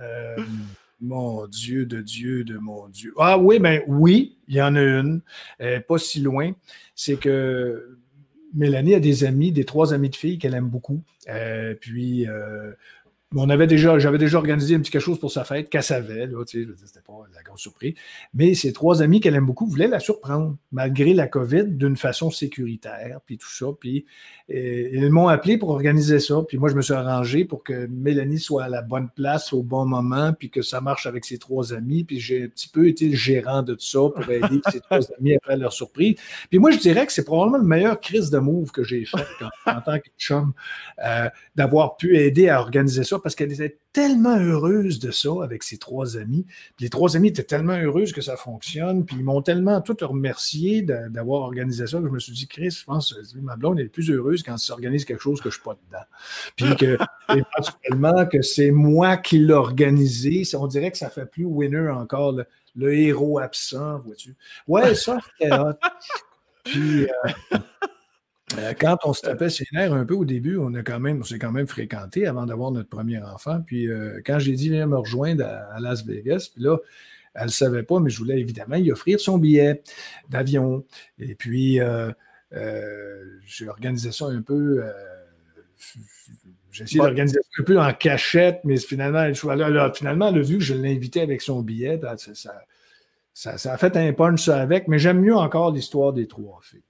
mon Dieu, de Dieu, de mon Dieu. Ah oui, ben oui, il y en a une, pas si loin. C'est que Mélanie a des amis, des trois amis de filles qu'elle aime beaucoup. Euh, puis, euh, on avait déjà, j'avais déjà organisé un petit quelque chose pour sa fête, qu'elle savait, là, tu sais, c'était pas la grande surprise. Mais ses trois amis qu'elle aime beaucoup voulaient la surprendre, malgré la COVID, d'une façon sécuritaire, puis tout ça. Puis ils m'ont appelé pour organiser ça. Puis moi, je me suis arrangé pour que Mélanie soit à la bonne place au bon moment, puis que ça marche avec ses trois amis. Puis j'ai un petit peu été le gérant de tout ça pour aider ses trois amis à faire leur surprise. Puis moi, je dirais que c'est probablement le meilleur crise de move que j'ai fait en, tant que chum, euh, d'avoir pu aider à organiser ça parce qu'elle était tellement heureuse de ça avec ses trois amis. Puis les trois amis étaient tellement heureuses que ça fonctionne. Puis ils m'ont tellement tout remercié d'avoir organisé ça que je me suis dit, Chris, je pense que ma blonde est plus heureuse quand ça s'organise quelque chose que je ne suis pas dedans. Puis que, éventuellement, que c'est moi qui l'ai organisé. On dirait que ça fait plus winner encore, le, héros absent, vois-tu. Ouais, ça, c'était Puis. Euh, euh, quand on se tapait ses nerfs un peu au début, on a quand même, s'est quand même fréquenté avant d'avoir notre premier enfant. Puis euh, quand j'ai dit viens me rejoindre à, Las Vegas, puis là, elle ne savait pas, mais je voulais évidemment y offrir son billet d'avion. Et puis euh, j'ai organisé ça un peu. j'ai essayé d'organiser ça un peu en cachette, mais finalement, elle, finalement, elle a vu que je l'ai avec son billet. Ben, ça, ça, a fait un punch avec, mais j'aime mieux encore l'histoire des trois filles.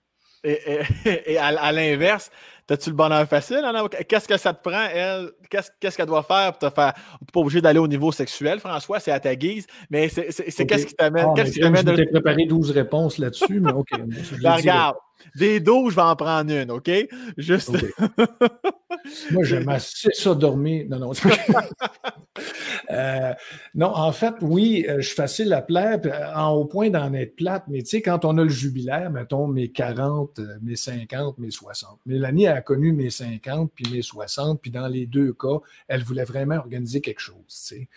Et, à, l'inverse, as-tu le bonheur facile? Qu'est-ce que ça te prend, elle? Qu'est-ce qu'elle doit faire pour te faire. Tu n'es pas obligé d'aller au niveau sexuel, François, c'est à ta guise. Mais c'est qu'est-ce qui t'amène? Ah, qu'est-ce qui de... préparé 12 réponses là-dessus, mais OK. Ben, regarde, des 12, je vais en prendre une, OK? Juste. Moi, j'aime assez ça dormir. Non, non. euh, non, en fait, oui, euh, je suis facile à plaire, euh, en, au point d'en être plate, mais tu sais, quand on a le jubilaire, mettons mes 40, euh, mes 50, mes 60. Mélanie a connu mes 50 puis mes 60, puis dans les deux cas, elle voulait vraiment organiser quelque chose, tu sais.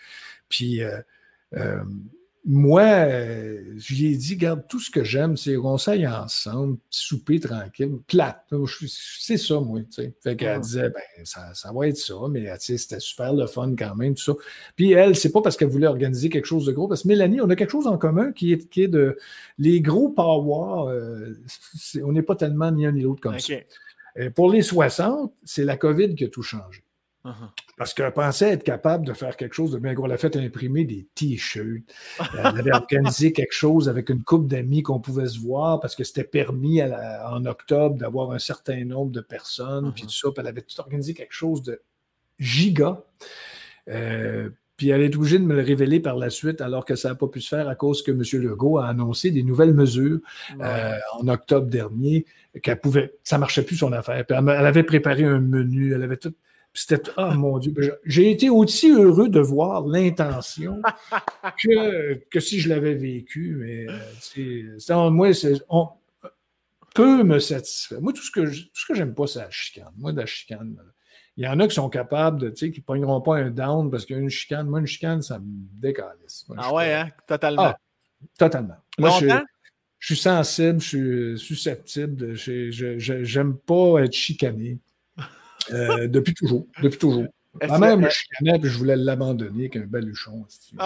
Puis. Euh, moi, euh, je lui ai dit, garde, tout ce que j'aime, c'est qu'on s'aille ensemble, souper tranquille, plate. C'est ça, moi. sais. Fait qu'elle disait, ben, ça, ça, va être ça, mais c'était super le fun quand même, tout ça. Puis elle, c'est pas parce qu'elle voulait organiser quelque chose de gros, parce que Mélanie, on a quelque chose en commun qui est, qui est de. Les gros power, euh, on n'est pas tellement ni un ni l'autre comme ça. Euh, pour les 60, c'est la COVID qui a tout changé. Uh-huh. Parce qu'elle pensait être capable de faire quelque chose de bien gros. Elle a fait imprimer des t-shirts. Elle avait organisé quelque chose avec une couple d'amis qu'on pouvait se voir parce que c'était permis en octobre d'avoir un certain nombre de personnes. Puis uh-huh. tout ça. elle avait tout organisé quelque chose de giga. Euh, puis elle est obligée de me le révéler par la suite, alors que ça n'a pas pu se faire à cause que M. Legault a annoncé des nouvelles mesures euh, en octobre dernier, qu'elle pouvait, ça ne marchait plus son affaire. elle avait préparé un menu, elle avait tout C'était, oh mon Dieu, j'ai été aussi heureux de voir l'intention que, que si je l'avais vécu, mais euh, moi, on, peu me satisfait. Moi, tout ce que, tout ce que j'aime pas, c'est la chicane. Moi, de la chicane, il y en a qui sont capables de, tu sais, qui ne pogneront pas un down parce qu'il y a une chicane. Moi, une chicane, ça me décalisse. ah ouais, hein? Totalement. Ah, totalement. Moi, je, je, suis sensible, je suis susceptible. Je n'aime pas être chicané. Euh, depuis toujours. Depuis toujours. Ma mère me chicanait et je voulais l'abandonner avec un baluchon.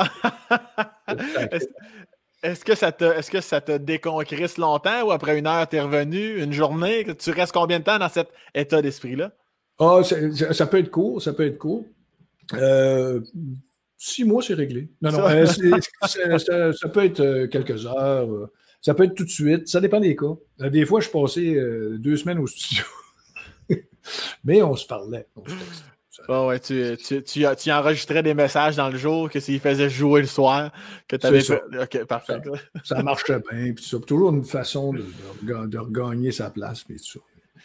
Est-ce que ça te, est-ce que ça te déconcrisse longtemps ou après une heure, tu es revenu, une journée? Tu restes combien de temps dans cet état d'esprit-là? Ah, ça, peut être court, ça peut être court. Euh, six mois, c'est réglé. Non, non, euh, ça, peut être euh, quelques heures, ça peut être tout de suite, ça dépend des cas. Des fois, je passais deux semaines au studio, mais on se parlait. On ouais, tu, tu, enregistrais des messages dans le jour que s'il faisait jouer le soir, que tu avais fait. Ok, parfait. Ça, marche bien, puis Toujours une façon de, de, regagner sa place, puis tout ça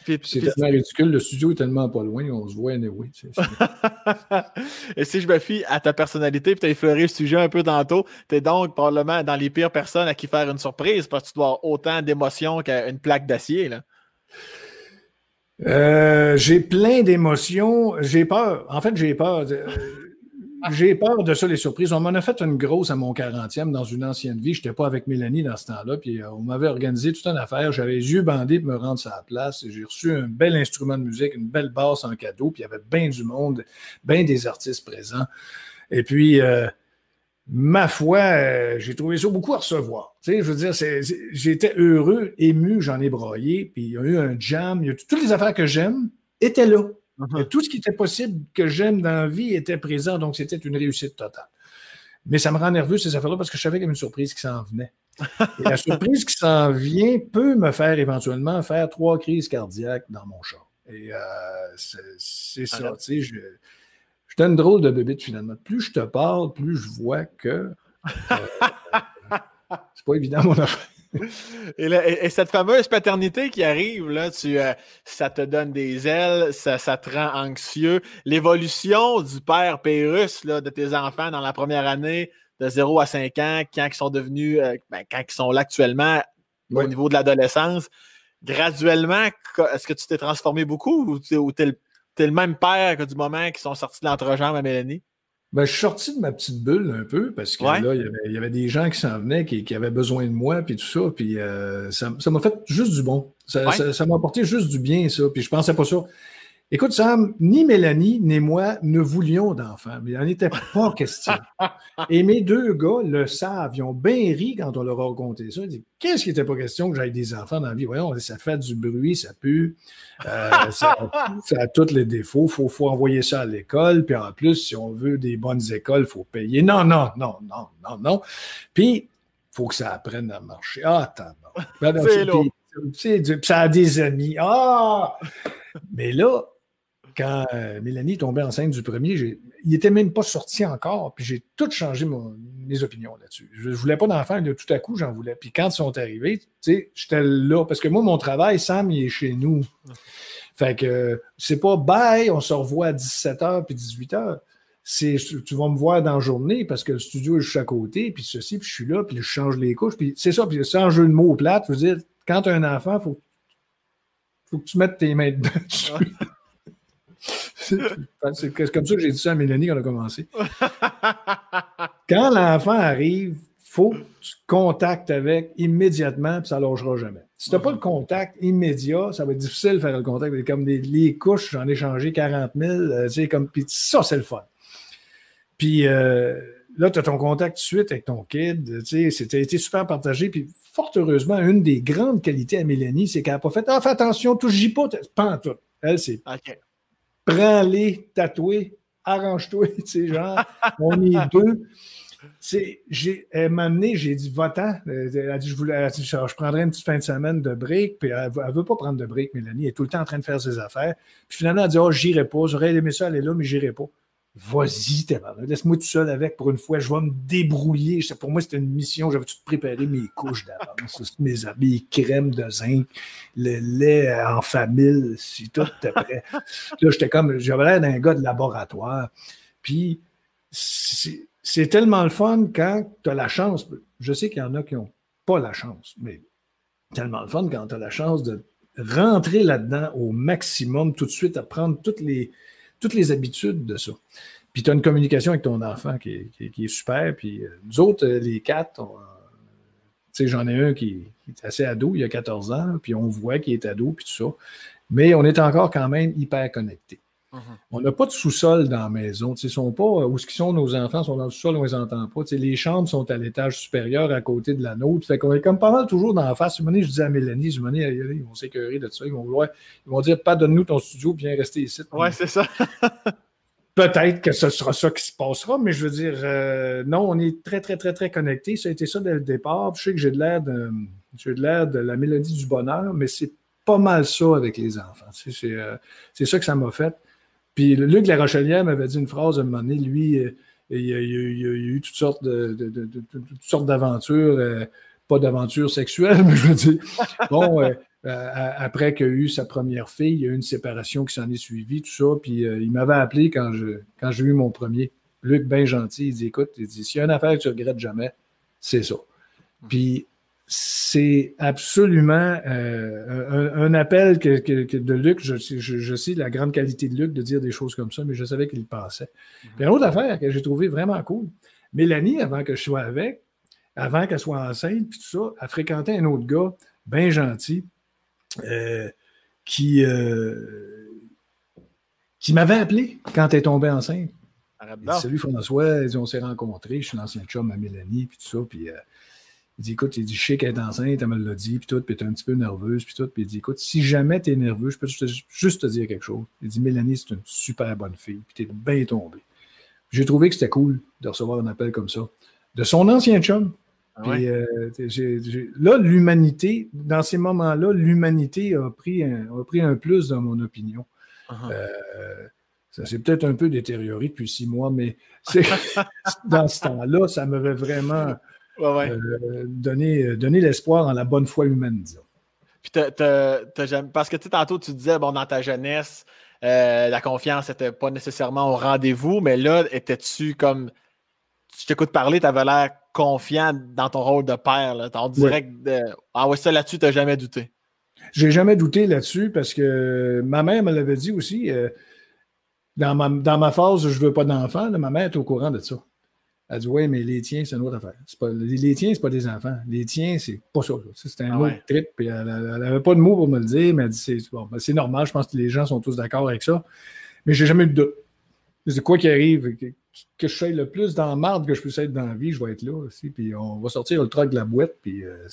c'est tellement ridicule, le studio est tellement pas loin, on se voit anyway. Et si je me fie à ta personnalité, puis tu as effleuré le sujet un peu tantôt, tu es donc probablement dans les pires personnes à qui faire une surprise parce que tu dois avoir autant d'émotions qu'une plaque d'acier. Euh, j'ai plein d'émotions. J'ai peur. En fait, j'ai peur. J'ai peur de ça, les surprises. On m'en a fait une grosse à mon 40e dans une ancienne vie. Je n'étais pas avec Mélanie dans ce temps-là. Puis euh, on m'avait organisé toute une affaire. J'avais les yeux bandés pour me rendre sur la place. J'ai reçu un bel instrument de musique, une belle basse en cadeau. Puis il y avait bien du monde, bien des artistes présents. Et puis, euh, ma foi, euh, j'ai trouvé ça beaucoup à recevoir. Tu sais, je veux dire, j'étais heureux, ému, j'en ai broyé. Puis il y a eu un jam. toutes les affaires que j'aime étaient là. Uh-huh. Tout ce qui était possible que j'aime dans la vie était présent, donc c'était une réussite totale. Mais ça me rend nerveux ces affaires-là parce que je savais qu'il y avait une surprise qui s'en venait. Et la surprise qui s'en vient peut me faire éventuellement faire trois crises cardiaques dans mon chat. Et euh, c'est ça, tu sais, je, je une drôle de bébé finalement. Plus je te parle, plus je vois que euh, c'est pas évident mon affaire et, cette fameuse paternité qui arrive, là, tu, euh, ça te donne des ailes, ça, te rend anxieux. L'évolution du père Pérus là, de tes enfants dans la première année, de 0 à 5 ans, quand ils sont devenus, euh, ben, quand ils sont là actuellement au niveau de l'adolescence, graduellement, est-ce que tu t'es transformé beaucoup ou tu es, es, le même père que du moment qu'ils sont sortis de l'entrejambe à Mélanie? Ben, je suis sorti de ma petite bulle un peu parce que là, il y, avait, des gens qui s'en venaient, qui, avaient besoin de moi, puis tout ça. Puis euh, ça m'a fait juste du bon. Ça m'a apporté juste du bien, ça. Puis je pensais pas ça. Écoute, Sam, ni Mélanie ni moi ne voulions d'enfants, mais il n'en était pas question. Et mes deux gars le savent, ils ont bien ri quand on leur a raconté ça. Ils disent Qu'est-ce qui n'était pas question que j'aille des enfants dans la vie? Voyons, ça fait du bruit, ça pue, euh, ça, a tous les défauts, il faut, envoyer ça à l'école, puis en plus, si on veut des bonnes écoles, il faut payer. Non, non, non, non, non, non. Puis, il faut que ça apprenne à marcher. Ah, attends, ben, c'est ça a des amis. Ah! Mais là, quand euh, Mélanie tombait enceinte du premier, il n'était même pas sorti encore, puis j'ai tout changé mes opinions là-dessus. Je ne voulais pas d'enfant, tout à coup, j'en voulais. Puis quand ils sont arrivés, tu sais, j'étais là, parce que moi, mon travail, Sam, il est chez nous. Fait que c'est pas bye, on se revoit à 17h puis 18h. C'est, tu vas me voir dans la journée parce que le studio est juste à côté, puis ceci, puis je suis là, puis je change les couches. Puis c'est ça, puis sans jeu de mots plate, je veux dire, quand tu as un enfant, il faut, faut que tu mettes tes mains dessus. C'est comme ça que j'ai dit ça à Mélanie quand on a commencé. quand l'enfant arrive, faut que tu contactes avec immédiatement, puis ça ne jamais. Si tu n'as pas le contact immédiat, ça va être difficile de faire le contact. Comme les couches, j'en ai changé 40 000. Euh, comme, puis ça, c'est le fun. Puis euh, là, tu as ton contact tout de suite avec ton kid. C'était été super partagé. Puis fort heureusement, une des grandes qualités à Mélanie, c'est qu'elle n'a pas fait Ah, fais attention, touche pas. Pas en tout. Elle, c'est prends-les, tatoués, arrange-toi, tu sais, genre, on est deux. J'ai, elle m'a amené, j'ai dit, va-t'en. Elle a dit, je, voulais, je, prendrai une petite fin de semaine de break. Puis elle ne veut pas prendre de break, Mélanie. Elle est tout le temps en train de faire ses affaires. Puis finalement, elle a dit, oh, j'irai pas. J'aurais aimé ça aller là, mais j'irai pas. Vas-y, laisse-moi tout seul avec pour une fois, je vais me débrouiller. Pour moi, c'était une mission, j'avais tout préparé mes couches d'avance, mes habits, crème de zinc, le lait en famille, si tout était prêt. Là, j'étais comme, j'avais l'air d'un gars de laboratoire. Puis, c'est tellement le fun quand tu as la chance. Je sais qu'il y en a qui n'ont pas la chance, mais tellement le fun quand tu as la chance de rentrer là-dedans au maximum, tout de suite, à prendre toutes les toutes les habitudes de ça. Puis tu as une communication avec ton enfant qui est, super. Puis euh, nous autres, euh, les quatre, euh, tu sais, j'en ai un qui, est assez ado, il a 14 ans, puis on voit qu'il est ado, puis tout ça. Mais on est encore quand même hyper Mhm. On n'a pas de sous-sol dans la maison. Ils sont pas où ce sont nos enfants, sont dans le sous-sol, on les entend pas. les chambres sont à l'étage supérieur à côté de la nôtre. Fait qu'on est comme pas mal toujours dans la face. je disais à Mélanie, je ils vont s'écœurer de ça. Ils vont vouloir, ils vont dire pas donne-nous ton studio, viens rester ici. Ouais, c'est ça. Peut-être que ce sera ça qui se passera, mais je veux dire, euh, non, on est très, très, très, très connectés. Ça a été ça dès le départ. Je sais que j'ai de l'air de, j'ai de l'air de la mélodie du bonheur, mais c'est pas mal ça avec les enfants. c'est, euh, c'est ça que ça m'a fait. Puis Luc La Rochelière m'avait dit une phrase à un moment donné, lui, euh, il, a, eu toutes sortes, de, toutes sortes d'aventures, euh, pas d'aventures sexuelles, mais je veux dire, bon, euh, après qu'il a eu sa première fille, il y a eu une séparation qui s'en est suivie, tout ça, puis il m'avait appelé quand, quand j'ai eu mon premier. Luc, bien gentil, il dit, écoute, il dit, s'il y a une affaire que tu regrettes jamais, c'est ça. Puis c'est absolument euh, un, appel que, de Luc. Je, sais la grande qualité de Luc de dire des choses comme ça, mais je savais qu'il passait. Mhm. Puis une autre affaire que j'ai trouvé vraiment cool, Mélanie, avant que je sois avec, avant qu'elle soit enceinte, puis tout ça, a fréquenté un autre gars, bien gentil, euh, qui, euh, qui m'avait appelé quand elle est tombée enceinte. Salut François, on s'est rencontrés, je suis l'ancien chum à Mélanie, puis tout ça, puis il dit, écoute, il dit, je sais qu'elle est enceinte, elle me l'a dit, puis tout, puis tu es un petit peu nerveuse, puis tout. Puis il dit, écoute, si jamais tu es nerveux, je peux juste te dire quelque chose. Il dit, Mélanie, c'est une super bonne fille, puis tu es bien tombé. J'ai trouvé que c'était cool de recevoir un appel comme ça. De son ancien chum. Ah puis, euh, là, l'humanité, dans ces moments-là, l'humanité a pris, un, a pris un plus dans mon opinion. Uh-huh. Euh, ça s'est peut-être un peu détérioré depuis six mois, mais dans ce temps-là, ça m'avait vraiment euh, donner, donner l'espoir en la bonne foi humaine, disons. Puis parce que tantôt, tu disais, bon, dans ta jeunesse, euh, la confiance n'était pas nécessairement au rendez-vous, mais là, étais-tu comme. Tu t'écoutes parler, tu avais l'air confiant dans ton rôle de père. Là. En direct de. Ah ouais, ça là-dessus, tu n'as jamais douté. J'ai jamais douté là-dessus parce que ma mère me l'avait dit aussi. Euh, dans, ma, dans ma phase je ne veux pas d'enfant, ma mère est au courant de ça. Elle dit Ouais, mais les tiens, c'est une autre affaire. Pas, les, tiens, c'est pas des enfants. Les tiens, c'est pas ça. C'est un ah autre trip. Puis elle n'avait pas de mots pour me le dire, mais elle dit C'est bon, ben, normal, je pense que les gens sont tous d'accord avec ça. Mais j'ai jamais eu de doute. C'est quoi qui arrive, que, je sois le plus dans la marde que je puisse être dans la vie, je vais être là aussi. Puis on va sortir le truc de la boîte, puis euh,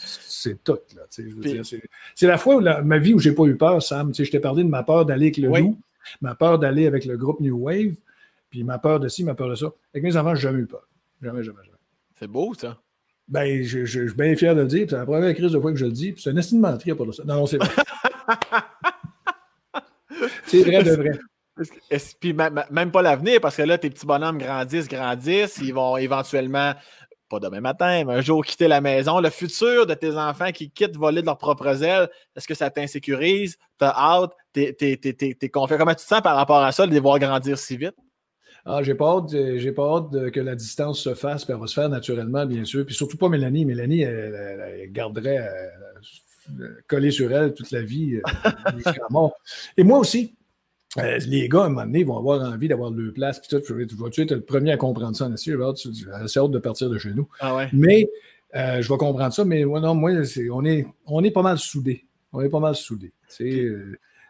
c'est tout. C'est la fois où ma vie où j'ai pas eu peur, Sam. Je t'ai parlé de ma peur d'aller avec le loup, ma peur d'aller avec le groupe New Wave. Puis ma peur de ci, ma peur de ça. Avec mes enfants, j'ai jamais eu peur. Jamais, jamais, jamais. C'est beau, ça. Ben, je, suis bien fier de le dire. C'est la première crise de fois que je le dis. Puis c'est un estime mentir pas de ça. Non, non, c'est vrai. c'est vrai de vrai. Puis même pas l'avenir, parce que là, tes petits bonhommes grandissent, grandissent. Ils vont éventuellement, pas demain matin, mais un jour quitter la maison. Le futur de tes enfants qui quittent voler de leurs propres ailes, est-ce que ça t'insécurise? T'as hâte? T'es confiant? Comment tu te sens par rapport à ça, de les voir grandir si vite? Ah, j'ai pas hâte, j'ai pas hâte que la distance se fasse, puis elle va se faire naturellement, bien sûr. Puis surtout pas Mélanie. Mélanie, elle, garderait euh, collée sur elle toute la vie euh, Et moi aussi. Euh, les gars, à un moment donné, vont avoir envie d'avoir deux places. Puis tout, tu être le premier à comprendre ça, J'ai assez hâte de partir de chez nous. Ah mais je vais comprendre ça. Mais non, moi, on, est, on est pas mal soudés. On est pas mal soudés.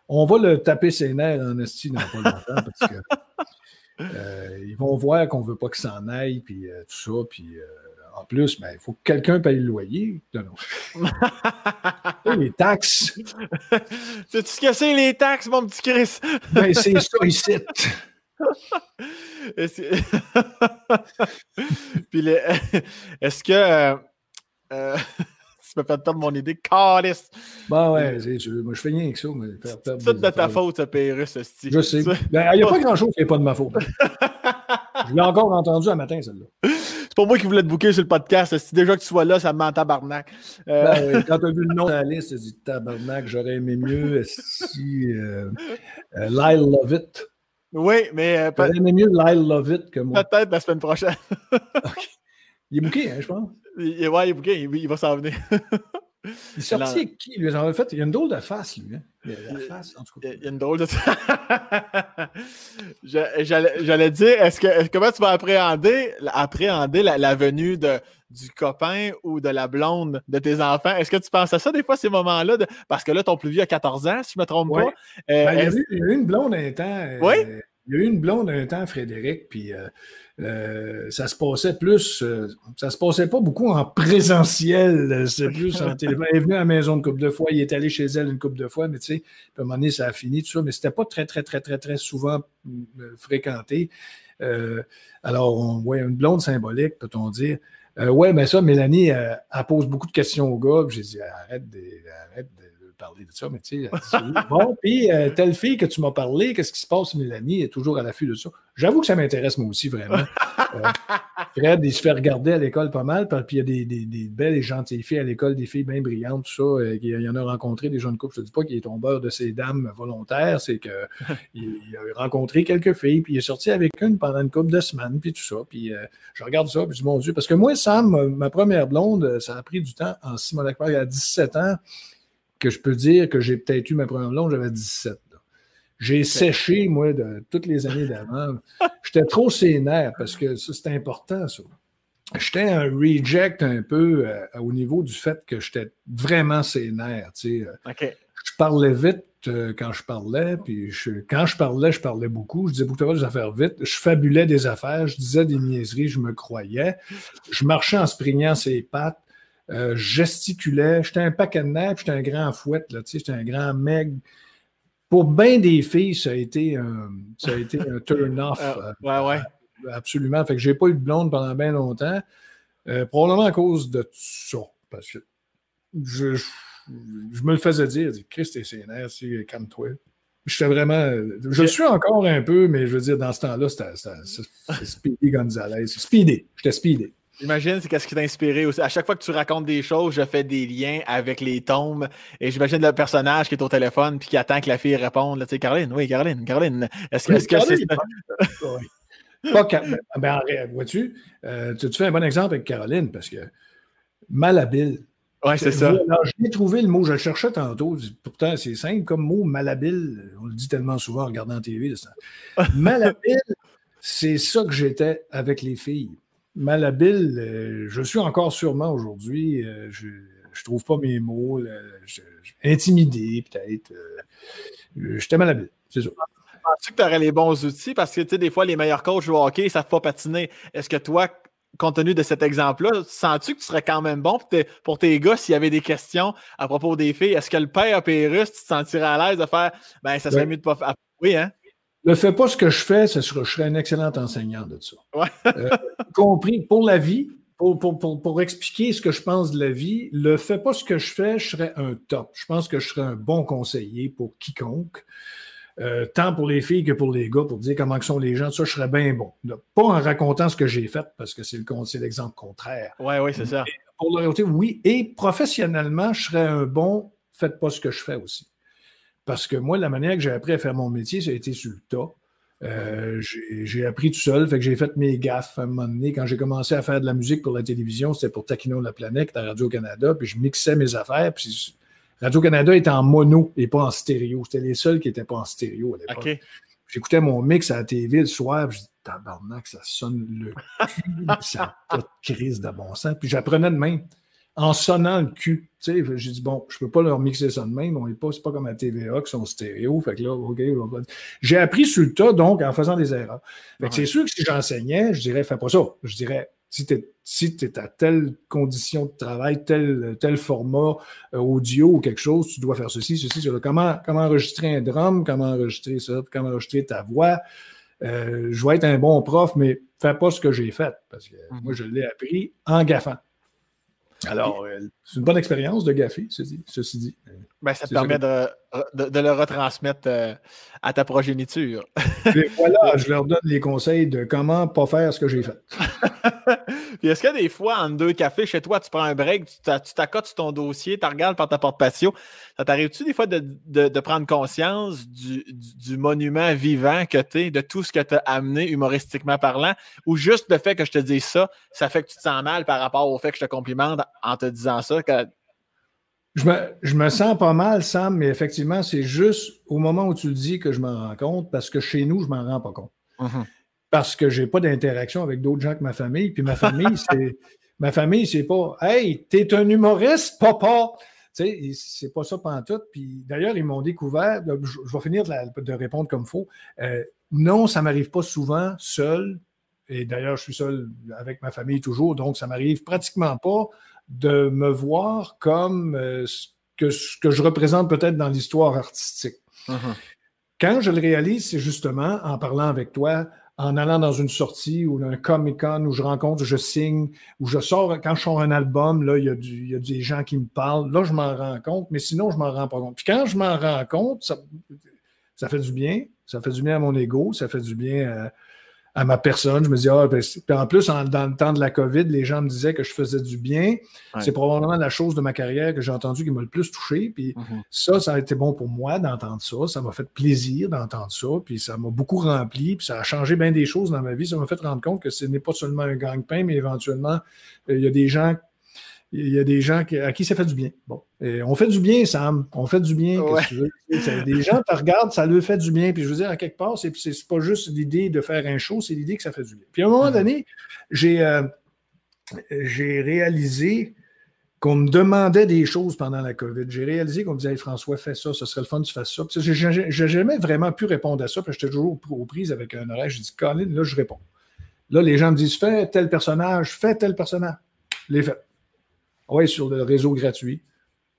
on va le taper ses nerfs en esti dans pas longtemps parce que euh, ils vont voir qu'on ne veut pas qu'ils s'en aille, puis euh, tout ça. Puis euh, en plus, ben, il faut que quelqu'un paye le loyer. les taxes. Sais-tu ce que c'est, les taxes, mon petit Chris? ben, c'est ça ici. Puis est-ce que me fait perdre mon idée. Calice! Bah ouais, moi je fais rien que ça. C'est tout de ta faute, ce Pérus, Je sais. Ben, il n'y a pas grand-chose qui n'est pas de ma faute. je l'ai encore entendu un matin, celle-là. C'est pas moi qui voulais te bouquer sur le podcast. Si déjà que tu sois là, ça me ment tabarnak. Euh... Ben, oui, quand tu as vu le nom de la liste, tu dit tabarnak, j'aurais aimé mieux si euh, euh, Lyle Lovett. Oui, mais. Euh, j'aurais aimé mieux Lyle Lovett que moi. Peut-être la semaine prochaine. Il est bouqué, hein, je pense. Il, ouais, il est bouqué, il, il va s'en venir. Il est sorti avec qui, lui? En fait, il y a une drôle de face, lui. Hein? Il, a la face, en tout cas. il y a une drôle de J'allais dire, est-ce que, comment tu vas appréhender, appréhender la, la venue de, du copain ou de la blonde de tes enfants? Est-ce que tu penses à ça des fois, ces moments-là? De... Parce que là, ton plus vieux a 14 ans, si je ne me trompe pas. Euh, ben, il, y a eu, il, y a eu, une blonde un temps. Euh, oui? il y a eu une blonde un temps, Frédéric, puis euh, euh, ça se passait plus, euh, ça se passait pas beaucoup en présentiel, c'est plus en téléphone. Elle est venue à la maison une couple de fois, il est allé chez elle une couple de fois, mais tu sais, à un moment donné, ça a fini, tout ça, mais c'était pas très, très, très, très, très souvent euh, fréquenté. alors, on voit une blonde symbolique, peut-on dire. ouais, mais ça, Mélanie, elle, pose beaucoup de questions au gars, j'ai dit, arrête arrête de parler de ça, mais tu sais, bon, puis euh, telle fille que tu m'as parlé, qu'est-ce qui se passe, Mélanie, est toujours à l'affût de ça. J'avoue que ça m'intéresse moi aussi, vraiment. Euh, Fred, il se fait regarder à l'école pas mal, puis il y a des, des, des, belles et gentilles filles à l'école, des filles bien brillantes, tout ça. Euh, il y en a rencontré des jeunes couples. Je ne dis pas qu'il est tombeur de ces dames volontaires, c'est qu'il a rencontré quelques filles, puis il est sorti avec une pendant une couple de semaines, puis tout ça. Puis je regarde ça, puis je dis, mon Dieu, parce que moi, Sam, ma première blonde, ça a pris du temps en Simon il a 17 ans que je peux dire que j'ai peut-être eu ma première blonde, j'avais 17. J'ai séché, moi, de toutes les années d'avant. J'étais trop sénère parce que ça, c'était important, ça. J'étais un reject un peu euh, au niveau du fait que j'étais vraiment sénère. Tu sais. Euh. Je parlais vite euh, quand je parlais, puis quand je parlais, je parlais beaucoup. Je disais beaucoup des affaires vite. Je fabulais des affaires, je disais des niaiseries, je me croyais. Je marchais en springnant ses pattes. Euh, gesticulais. J'étais un paquet de nerfs, j'étais un grand fouette, là, j'étais un grand meg. Pour bien des filles, ça a été un, ça a été un turn-off. Euh, ouais, ouais. Euh, absolument. Fait que j'ai pas eu de blonde pendant bien longtemps. probablement à cause de ça. Parce que je, je, me le faisais dire, Christ et ses nerfs, calme-toi. J'étais vraiment. Je le suis encore un peu, mais je veux dire, dans ce temps-là, c'était Speedy Gonzalez. Speedy. J'étais Speedy. J'imagine, c'est qu'est-ce qui t'a inspiré aussi. À chaque fois que tu racontes des choses, je fais des liens avec les tombes. Et j'imagine le personnage qui est au téléphone puis qui attend que la fille réponde. tu sais, Caroline, oui, Caroline, Caroline. Est-ce que, c'est Pas ben, vois-tu, euh, tu, fais un bon exemple avec Caroline parce que malhabile. Oui, c'est ça. J'ai trouvé le mot, je le cherchais tantôt. Pourtant, c'est simple comme mot, malhabile. On le dit tellement souvent en regardant la TV. malhabile, c'est ça que j'étais avec les filles malhabile, euh, je suis encore sûrement aujourd'hui. Euh, je ne trouve pas mes mots. intimidé, peut-être. Euh, j'étais malhabile, c'est ça. Penses-tu que tu aurais les bons outils? Parce que, tu sais, des fois, les meilleurs coachs au hockey, ils ne savent pas patiner. Est-ce que toi, compte tenu de cet exemple-là, sens-tu que tu serais quand même bon pour tes, gars s'il y avait des questions à propos des filles? Est-ce que le père Pérus, tu te sentirais à l'aise de faire, ben, ça serait mieux de pas faire. Oui, hein? Ne fais pas ce que je fais, je serais un excellent enseignant de ça. Ouais. Euh, compris, pour la vie, pour, pour, pour, expliquer ce que je pense de la vie, ne fais pas ce que je fais, je serais un top. Je pense que je serais un bon conseiller pour quiconque. Euh, tant pour les filles que pour les gars, pour dire comment sont les gens, ça, je serais bien bon. Pas en racontant ce que j'ai fait, parce que c'est l'exemple contraire. Oui, oui, c'est ça. pour le oui. Et professionnellement, je serais un bon, faites pas ce que je fais aussi. Parce que moi, la manière que j'ai appris à faire mon métier, ça a été sur le tas. Euh, j'ai appris tout seul, fait que j'ai fait mes gaffes à un moment donné. Quand j'ai commencé à faire de la musique pour la télévision, c'était pour Taquino la planète à Radio-Canada, puis je mixais mes affaires. Puis Radio-Canada était en mono et pas en stéréo. C'était les seuls qui n'étaient pas en stéréo à l'époque. J'écoutais mon mix à la TV le soir, puis je dis tabarnak, ça sonne le cul, ça n'a pas de crise de bon sens. Puis j'apprenais de même en sonnant le cul. J'ai dit, bon, je ne peux pas leur mixer ça de même, on n'est pas, c'est pas comme à TVA qui sont stéréo. Fait que là, OK, j'ai appris sur le tas, donc, en faisant des erreurs. Fait que c'est sûr que si j'enseignais, je dirais, fais pas ça. Je dirais, si tu es, si à telle condition de travail, tel, tel format euh, audio ou quelque chose, tu dois faire ceci, ceci, cela. Comment, comment enregistrer un drum, comment enregistrer ça, comment enregistrer ta voix? Euh, je vais être un bon prof, mais fais pas ce que j'ai fait, parce que moi, mhm. je l'ai appris en gaffant. Alors, euh, c'est une bonne expérience de gaffer, ceci dit. Ben, ça te permet de, le retransmettre euh, à ta progéniture. voilà, je leur donne les conseils de comment pas faire ce que j'ai fait. Puis est-ce que des fois, en deux cafés chez toi, tu prends un break, tu t'accotes sur ton dossier, tu regardes par ta porte patio, ça t'arrive-tu des fois de, prendre conscience du, monument vivant que tu es, de tout ce que tu as amené humoristiquement parlant, ou juste le fait que je te dise ça, ça fait que tu te sens mal par rapport au fait que je te complimente en te disant ça? Je me, sens pas mal, Sam, mais effectivement, c'est juste au moment où tu le dis que je m'en rends compte, parce que chez nous, je m'en rends pas compte. Mm-hmm. Parce que j'ai pas d'interaction avec d'autres gens que ma famille. Puis ma famille, c'est. ma famille, c'est pas Hey, t'es un humoriste, papa! Tu sais, c'est pas ça tout. Puis d'ailleurs, ils m'ont découvert. Je, vais finir de, répondre comme il faut. Euh, non, ça m'arrive pas souvent seul. Et d'ailleurs, je suis seul avec ma famille toujours, donc ça m'arrive pratiquement pas de me voir comme euh, ce, que, je représente peut-être dans l'histoire artistique. Uh-huh. Quand je le réalise, c'est justement en parlant avec toi, en allant dans une sortie ou un Comic-Con où je rencontre, je signe, où je sors, quand je sors un album, là, il y, a il y a des gens qui me parlent. Là, je m'en rends compte, mais sinon, je m'en rends pas compte. Puis quand je m'en rends compte, ça, ça, fait du bien. Ça fait du bien à mon ego, ça fait du bien à, à ma personne. Je me dis, ah, ben, puis en plus, dans le temps de la COVID, les gens me disaient que je faisais du bien. C'est probablement la chose de ma carrière que j'ai entendue qui m'a le plus touché. Puis mm-hmm. ça, ça a été bon pour moi d'entendre ça. Ça m'a fait plaisir d'entendre ça. Puis ça m'a beaucoup rempli. Puis ça a changé bien des choses dans ma vie. Ça m'a fait rendre compte que ce n'est pas seulement un gang-pain, mais éventuellement, euh, il y a des gens il y a des gens à qui ça fait du bien. Bon, on fait du bien, Sam. On fait du bien. des gens te regardent, ça leur fait du bien. Puis je veux dire, à quelque part, c'est, c'est pas juste l'idée de faire un show, c'est l'idée que ça fait du bien. Puis à un moment mm-hmm. donné, j'ai, euh, j'ai réalisé qu'on me demandait des choses pendant la COVID. J'ai réalisé qu'on me disait François, fais ça, ce serait le fun, tu fasses ça. Puis j'ai, j'ai, jamais vraiment pu répondre à ça, parce que j'étais toujours aux prises avec un oreille. Je dis, Colin, là, je réponds. Là, les gens me disent, fais tel personnage, fais tel personnage. Les faits. Oui, sur le réseau gratuit.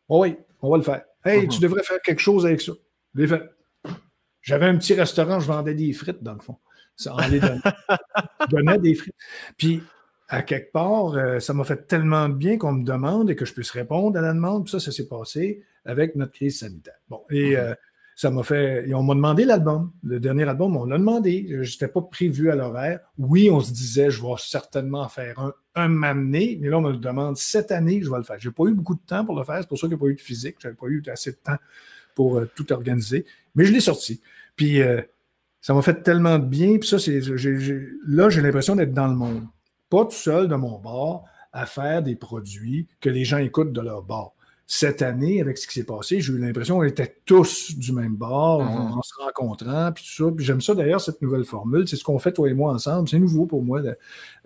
oui, on va le faire. Hey, tu uh-huh. devrais faire quelque chose avec ça. Fait. J'avais un petit restaurant, je vendais des frites, dans le fond. Ça, en les donnait. je donnais des frites. Puis, à quelque part, euh, ça m'a fait tellement bien qu'on me demande et que je puisse répondre à la demande. Puis ça, ça s'est passé avec notre crise sanitaire. Bon, et uh-huh. euh, ça m'a fait. Et on m'a demandé l'album. Le dernier album, on l'a demandé. Je n'étais pas prévu à l'horaire. Oui, on se disait, je vais certainement faire un, un m'amener, mais là, on me demande cette année, je vais le faire. Je n'ai pas eu beaucoup de temps pour le faire. C'est pour ça qu'il n'y a pas eu de physique. Je n'avais pas eu assez de temps pour euh, tout organiser. Mais je l'ai sorti. Puis euh, ça m'a fait tellement de bien. Puis ça, c'est. Là, j'ai l'impression d'être dans le monde. Pas tout seul de mon bord à faire des produits que les gens écoutent de leur bord cette année, avec ce qui s'est passé, j'ai eu l'impression qu'on était tous du même bord, mm-hmm. en, se rencontrant, puis tout ça. Puis j'aime ça d'ailleurs, cette nouvelle formule. C'est ce qu'on fait, toi et moi, ensemble. C'est nouveau pour moi.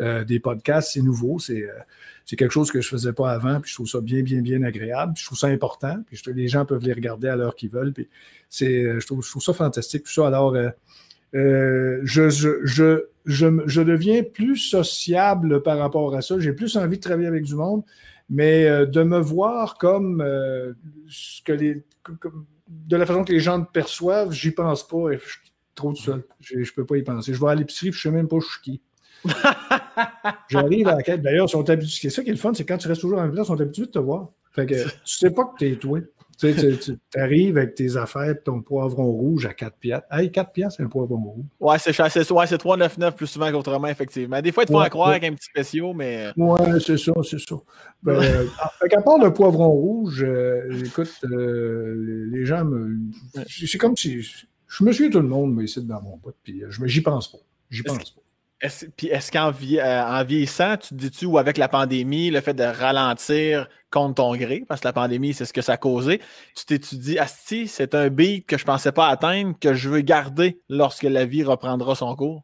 Euh, des podcasts, c'est nouveau. Euh, c'est quelque chose que je ne faisais pas avant, puis je trouve ça bien, bien, bien agréable. je trouve ça important. Puis les gens peuvent les regarder à l'heure qu'ils veulent. Puis euh, je, trouve, je trouve ça fantastique, tout ça. Alors, je, je, je, je, je deviens plus sociable par rapport à ça. J'ai plus envie de travailler avec du monde. Mais euh, de me voir comme euh, ce que les, de la façon que les gens me perçoivent, j'y pense pas et je suis trop tout seul. Je ne peux pas y penser. Je vais à l'épicerie et je ne sais même pas où je suis qui. J'arrive à la quête. D'ailleurs, sont habitués. C'est ça qui est le fun, c'est quand tu restes toujours en place, ils sont habitués de te voir. Fait que tu sais pas que tu es toi. Tu, sais, tu, arrives avec tes affaires, ton poivron rouge à 4 piastres. Hey, 4 piastres, c'est un poivron rouge. Ouais, c'est ouais, 3,99 plus souvent qu'autrement, effectivement. Des fois, ils te font croire avec un petit spécial, mais. Euh, ouais, c'est ça, c'est ça. Ben, à part le poivron rouge, euh, écoute, euh, les gens me. C'est comme si. Je me suis tout le monde, mais ici, dans mon pote, puis j'y pense pas. J'y pense pas. Est puis est-ce qu'en euh, vieillissant, tu te dis-tu, ou avec la pandémie, le fait de ralentir contre ton gré, parce que la pandémie, c'est ce que ça a causé, tu dit, Asti, c'est un beat que je ne pensais pas atteindre, que je veux garder lorsque la vie reprendra son cours?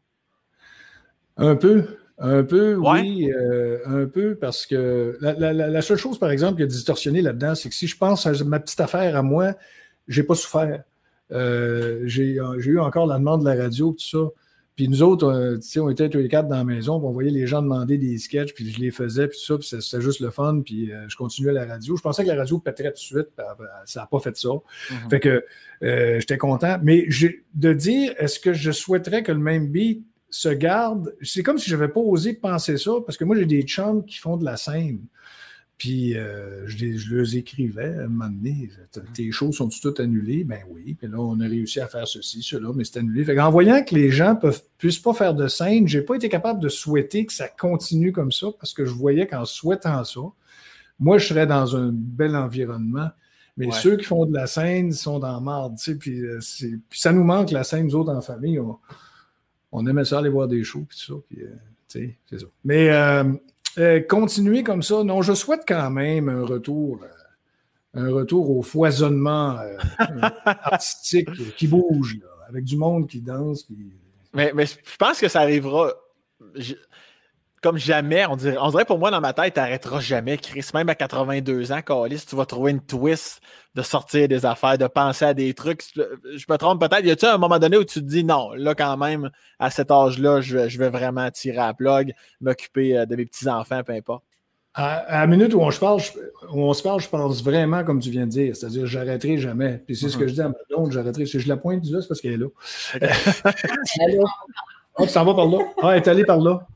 Un peu. Un peu, oui, euh, un peu, parce que la, seule chose, par exemple, qui a distorsionné là-dedans, c'est que si je pense à ma petite affaire à moi, je n'ai pas souffert. Euh, j'ai eu encore la demande de la radio, tout ça. Puis nous autres, euh, on était tous les quatre dans la maison, puis on voyait les gens demander des sketchs, puis je les faisais, puis tout ça, puis c'était juste le fun, puis euh, je continuais la radio. Je pensais que la radio pèterait tout de suite, ça n'a pas fait ça. Mm-hmm. Fait que euh, j'étais content. Mais de dire, est-ce que je souhaiterais que le même beat se garde, c'est comme si je n'avais pas osé penser ça, parce que moi, j'ai des chums qui font de la scène. Puis euh, je, je, leur écrivais à un moment donné, tes choses sont toutes annulées? Ben oui. Puis là, on a réussi à faire ceci, cela, mais c'est annulé. Fait en voyant que les gens ne puissent pas faire de scène, j'ai pas été capable de souhaiter que ça continue comme ça parce que je voyais qu'en souhaitant ça, moi, je serais dans un bel environnement. Mais ceux qui font de la scène sont dans marde, tu sais, puis, euh, puis, ça nous manque la scène, nous autres en famille, on, aimait ça aller voir des shows, puis tout ça, puis, euh, tu sais, c'est ça. Mais euh, continuer comme ça, non, je souhaite quand même un retour, euh, un retour au foisonnement euh, artistique qui bouge, avec du monde qui danse. Mais, je pense que ça arrivera comme jamais. On dirait, on dirait pour moi, dans ma tête, tu n'arrêteras jamais, Chris. Même à 82 ans, Calis, tu vas trouver une twist de sortir des affaires, de penser à des trucs. Je me trompe peut-être. Y a-tu un moment donné où tu te dis non, là, quand même, à cet âge-là, je, vais vraiment tirer à la plug, m'occuper euh, de mes petits-enfants, peu importe? À, la minute où on, se parle, je, on se parle, je pense vraiment comme tu viens de dire. C'est-à-dire, j'arrêterai jamais. Puis c'est ce que mm-hmm. je dis à ma blonde, j'arrêterai. Si je la pointe là, c'est parce qu'elle est là. oh, tu s'en vas par là. Ah, elle est allée par là.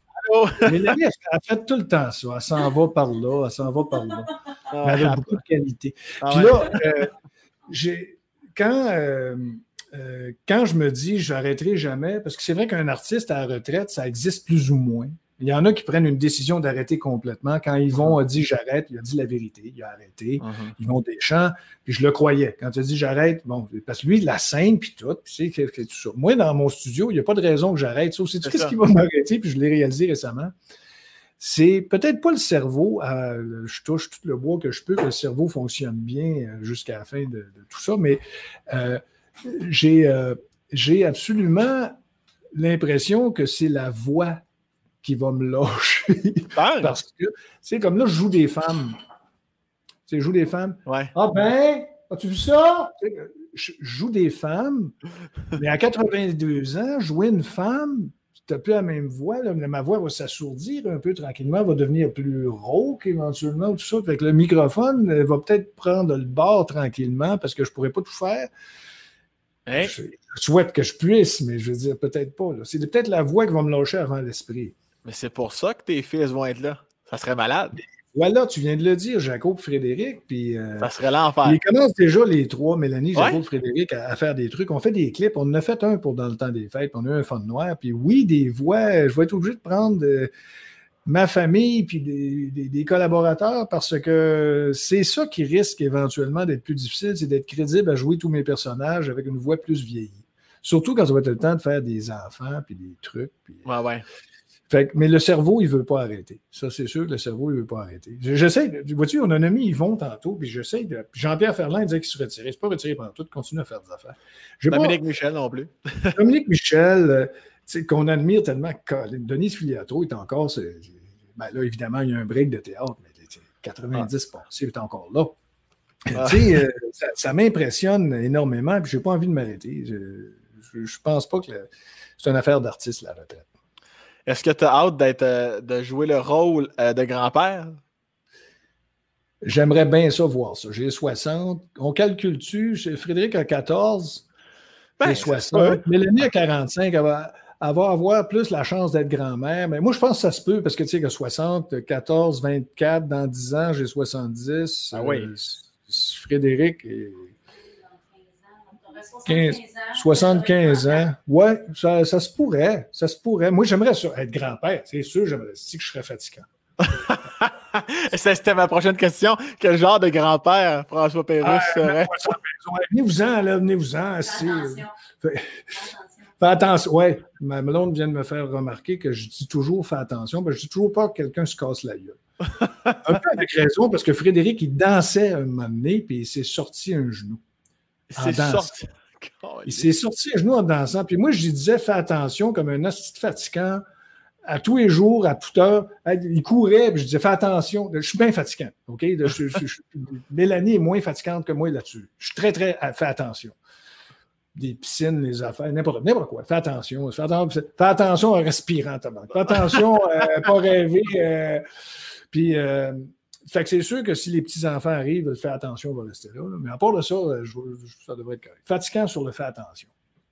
Mélanie, elle fait tout le temps ça. Elle s'en va par là, elle s'en va par là. Ah, elle a beaucoup de qualité. Ah, Puis là, euh, quand, euh, euh, quand je me dis je n'arrêterai jamais, parce que c'est vrai qu'un artiste à la retraite, ça existe plus ou moins. Il y en a qui prennent une décision d'arrêter complètement. Quand Yvon a dit j'arrête, il a dit la vérité. Il a arrêté. Uh-huh. Ils vont des champs. Puis je le croyais. Quand il a dit j'arrête, bon, parce que lui, la scène, puis tout, puis c'est tout ça. Moi, dans mon studio, il n'y a pas de raison que j'arrête. Ça, c'est qu'est-ce qui va m'arrêter? Puis je l'ai réalisé récemment. C'est peut-être pas le cerveau. je touche tout le bois que je peux, que le cerveau fonctionne bien euh, jusqu'à la fin de, tout ça, mais euh, euh, j'ai absolument l'impression que c'est la voix qui va me lâcher. Parce que, c'est comme là, je joue des femmes. Tu sais, je joue des femmes. Ouais. Ah ben, as-tu vu ça? Je joue des femmes, mais à 82 ans, jouer une femme, tu n'as plus la même voix. Là, ma voix va s'assourdir un peu tranquillement, va devenir plus rauque éventuellement, tout ça. Fait que le microphone va peut-être prendre le bord tranquillement parce que je ne pourrais pas tout faire. Hein? Je, souhaite que je puisse, mais je veux dire, peut-être pas. C'est peut-être la voix qui va me lâcher avant l'esprit. Mais c'est pour ça que tes fils vont être là. Ça serait malade. Voilà, tu viens de le dire, Jacob, Frédéric. Puis, euh, ça serait l'enfer. Ils commencent déjà les trois, Mélanie, Jacob, Frédéric, à, faire des trucs. On fait des clips. On en a fait un pour dans le temps des fêtes. On a eu un fond noir. Puis oui, des voix. Je vais être obligé de prendre euh, ma famille puis des, collaborateurs parce que c'est ça qui risque éventuellement d'être plus difficile, c'est d'être crédible à jouer tous mes personnages avec une voix plus vieillie. Surtout quand ça va être le temps de faire des enfants puis des trucs. Puis, ouais, ouais mais le cerveau, il ne veut pas arrêter. Ça, c'est sûr, le cerveau, il ne veut pas arrêter. J'essaie, vois-tu, on a mis Yvon tantôt, puis j'essaie de. Jean-Pierre Ferland disait qu'il se retirait. C'est pas retiré pendant tout, continue à faire des affaires. Dominique Michel non plus. Dominique Michel, euh, qu'on admire tellement. Denise Filiatro est encore. Ben là, évidemment, il y a un break de théâtre, mais 90 ah. il est encore là. Ah. Euh, ça, m'impressionne énormément, puis je n'ai pas envie de m'arrêter. Je ne pense pas que c'est une affaire d'artiste, la retraite. Est-ce que tu as hâte d'être, euh, de jouer le rôle euh, de grand-père? J'aimerais bien ça voir ça. J'ai 60. On calcule-tu? Frédéric a 14. Ben, 60. Mélanie a 45. Elle va, avoir plus la chance d'être grand-mère. Mais moi, je pense que ça se peut parce que tu sais que 60, 14, 24, dans 10 ans, j'ai 70. Ah oui. Euh, Frédéric est 75 ans. Ouais, ça, se pourrait. Ça se pourrait. Moi, j'aimerais être grand-père. C'est sûr, j'aimerais si que je serais fatigant. C'était ma prochaine question. Quel genre de grand-père François Pérusse euh, serait? Venez-vous-en, là, venez-vous-en. Fais, attention. Ouais, ma blonde vient de me faire remarquer que je dis toujours fais attention. Ben, je dis toujours pas que quelqu'un se casse la gueule. un peu avec raison, parce que Frédéric, il dansait un moment donné, puis il s'est sorti un genou. C'est sorti. Il s'est sorti à genoux en dansant. Puis moi, je lui disais, fais attention, comme un assistant fatigant, à tous les jours, à toute heure. Il courait, puis je disais, fais attention. Je suis bien fatigant. OK? Mélanie est moins fatigante que moi là-dessus. Je suis très, très. Fais attention. Des piscines, les affaires, n'importe quoi. Fais attention. Fais attention, fais attention en respirant, Fais attention à ne pas rêver. Euh, puis. Euh, fait que c'est sûr que si les petits-enfants arrivent, faire attention, on va rester là, Mais à part de ça, euh, ça devrait être correct. Fatigant sur le fait attention.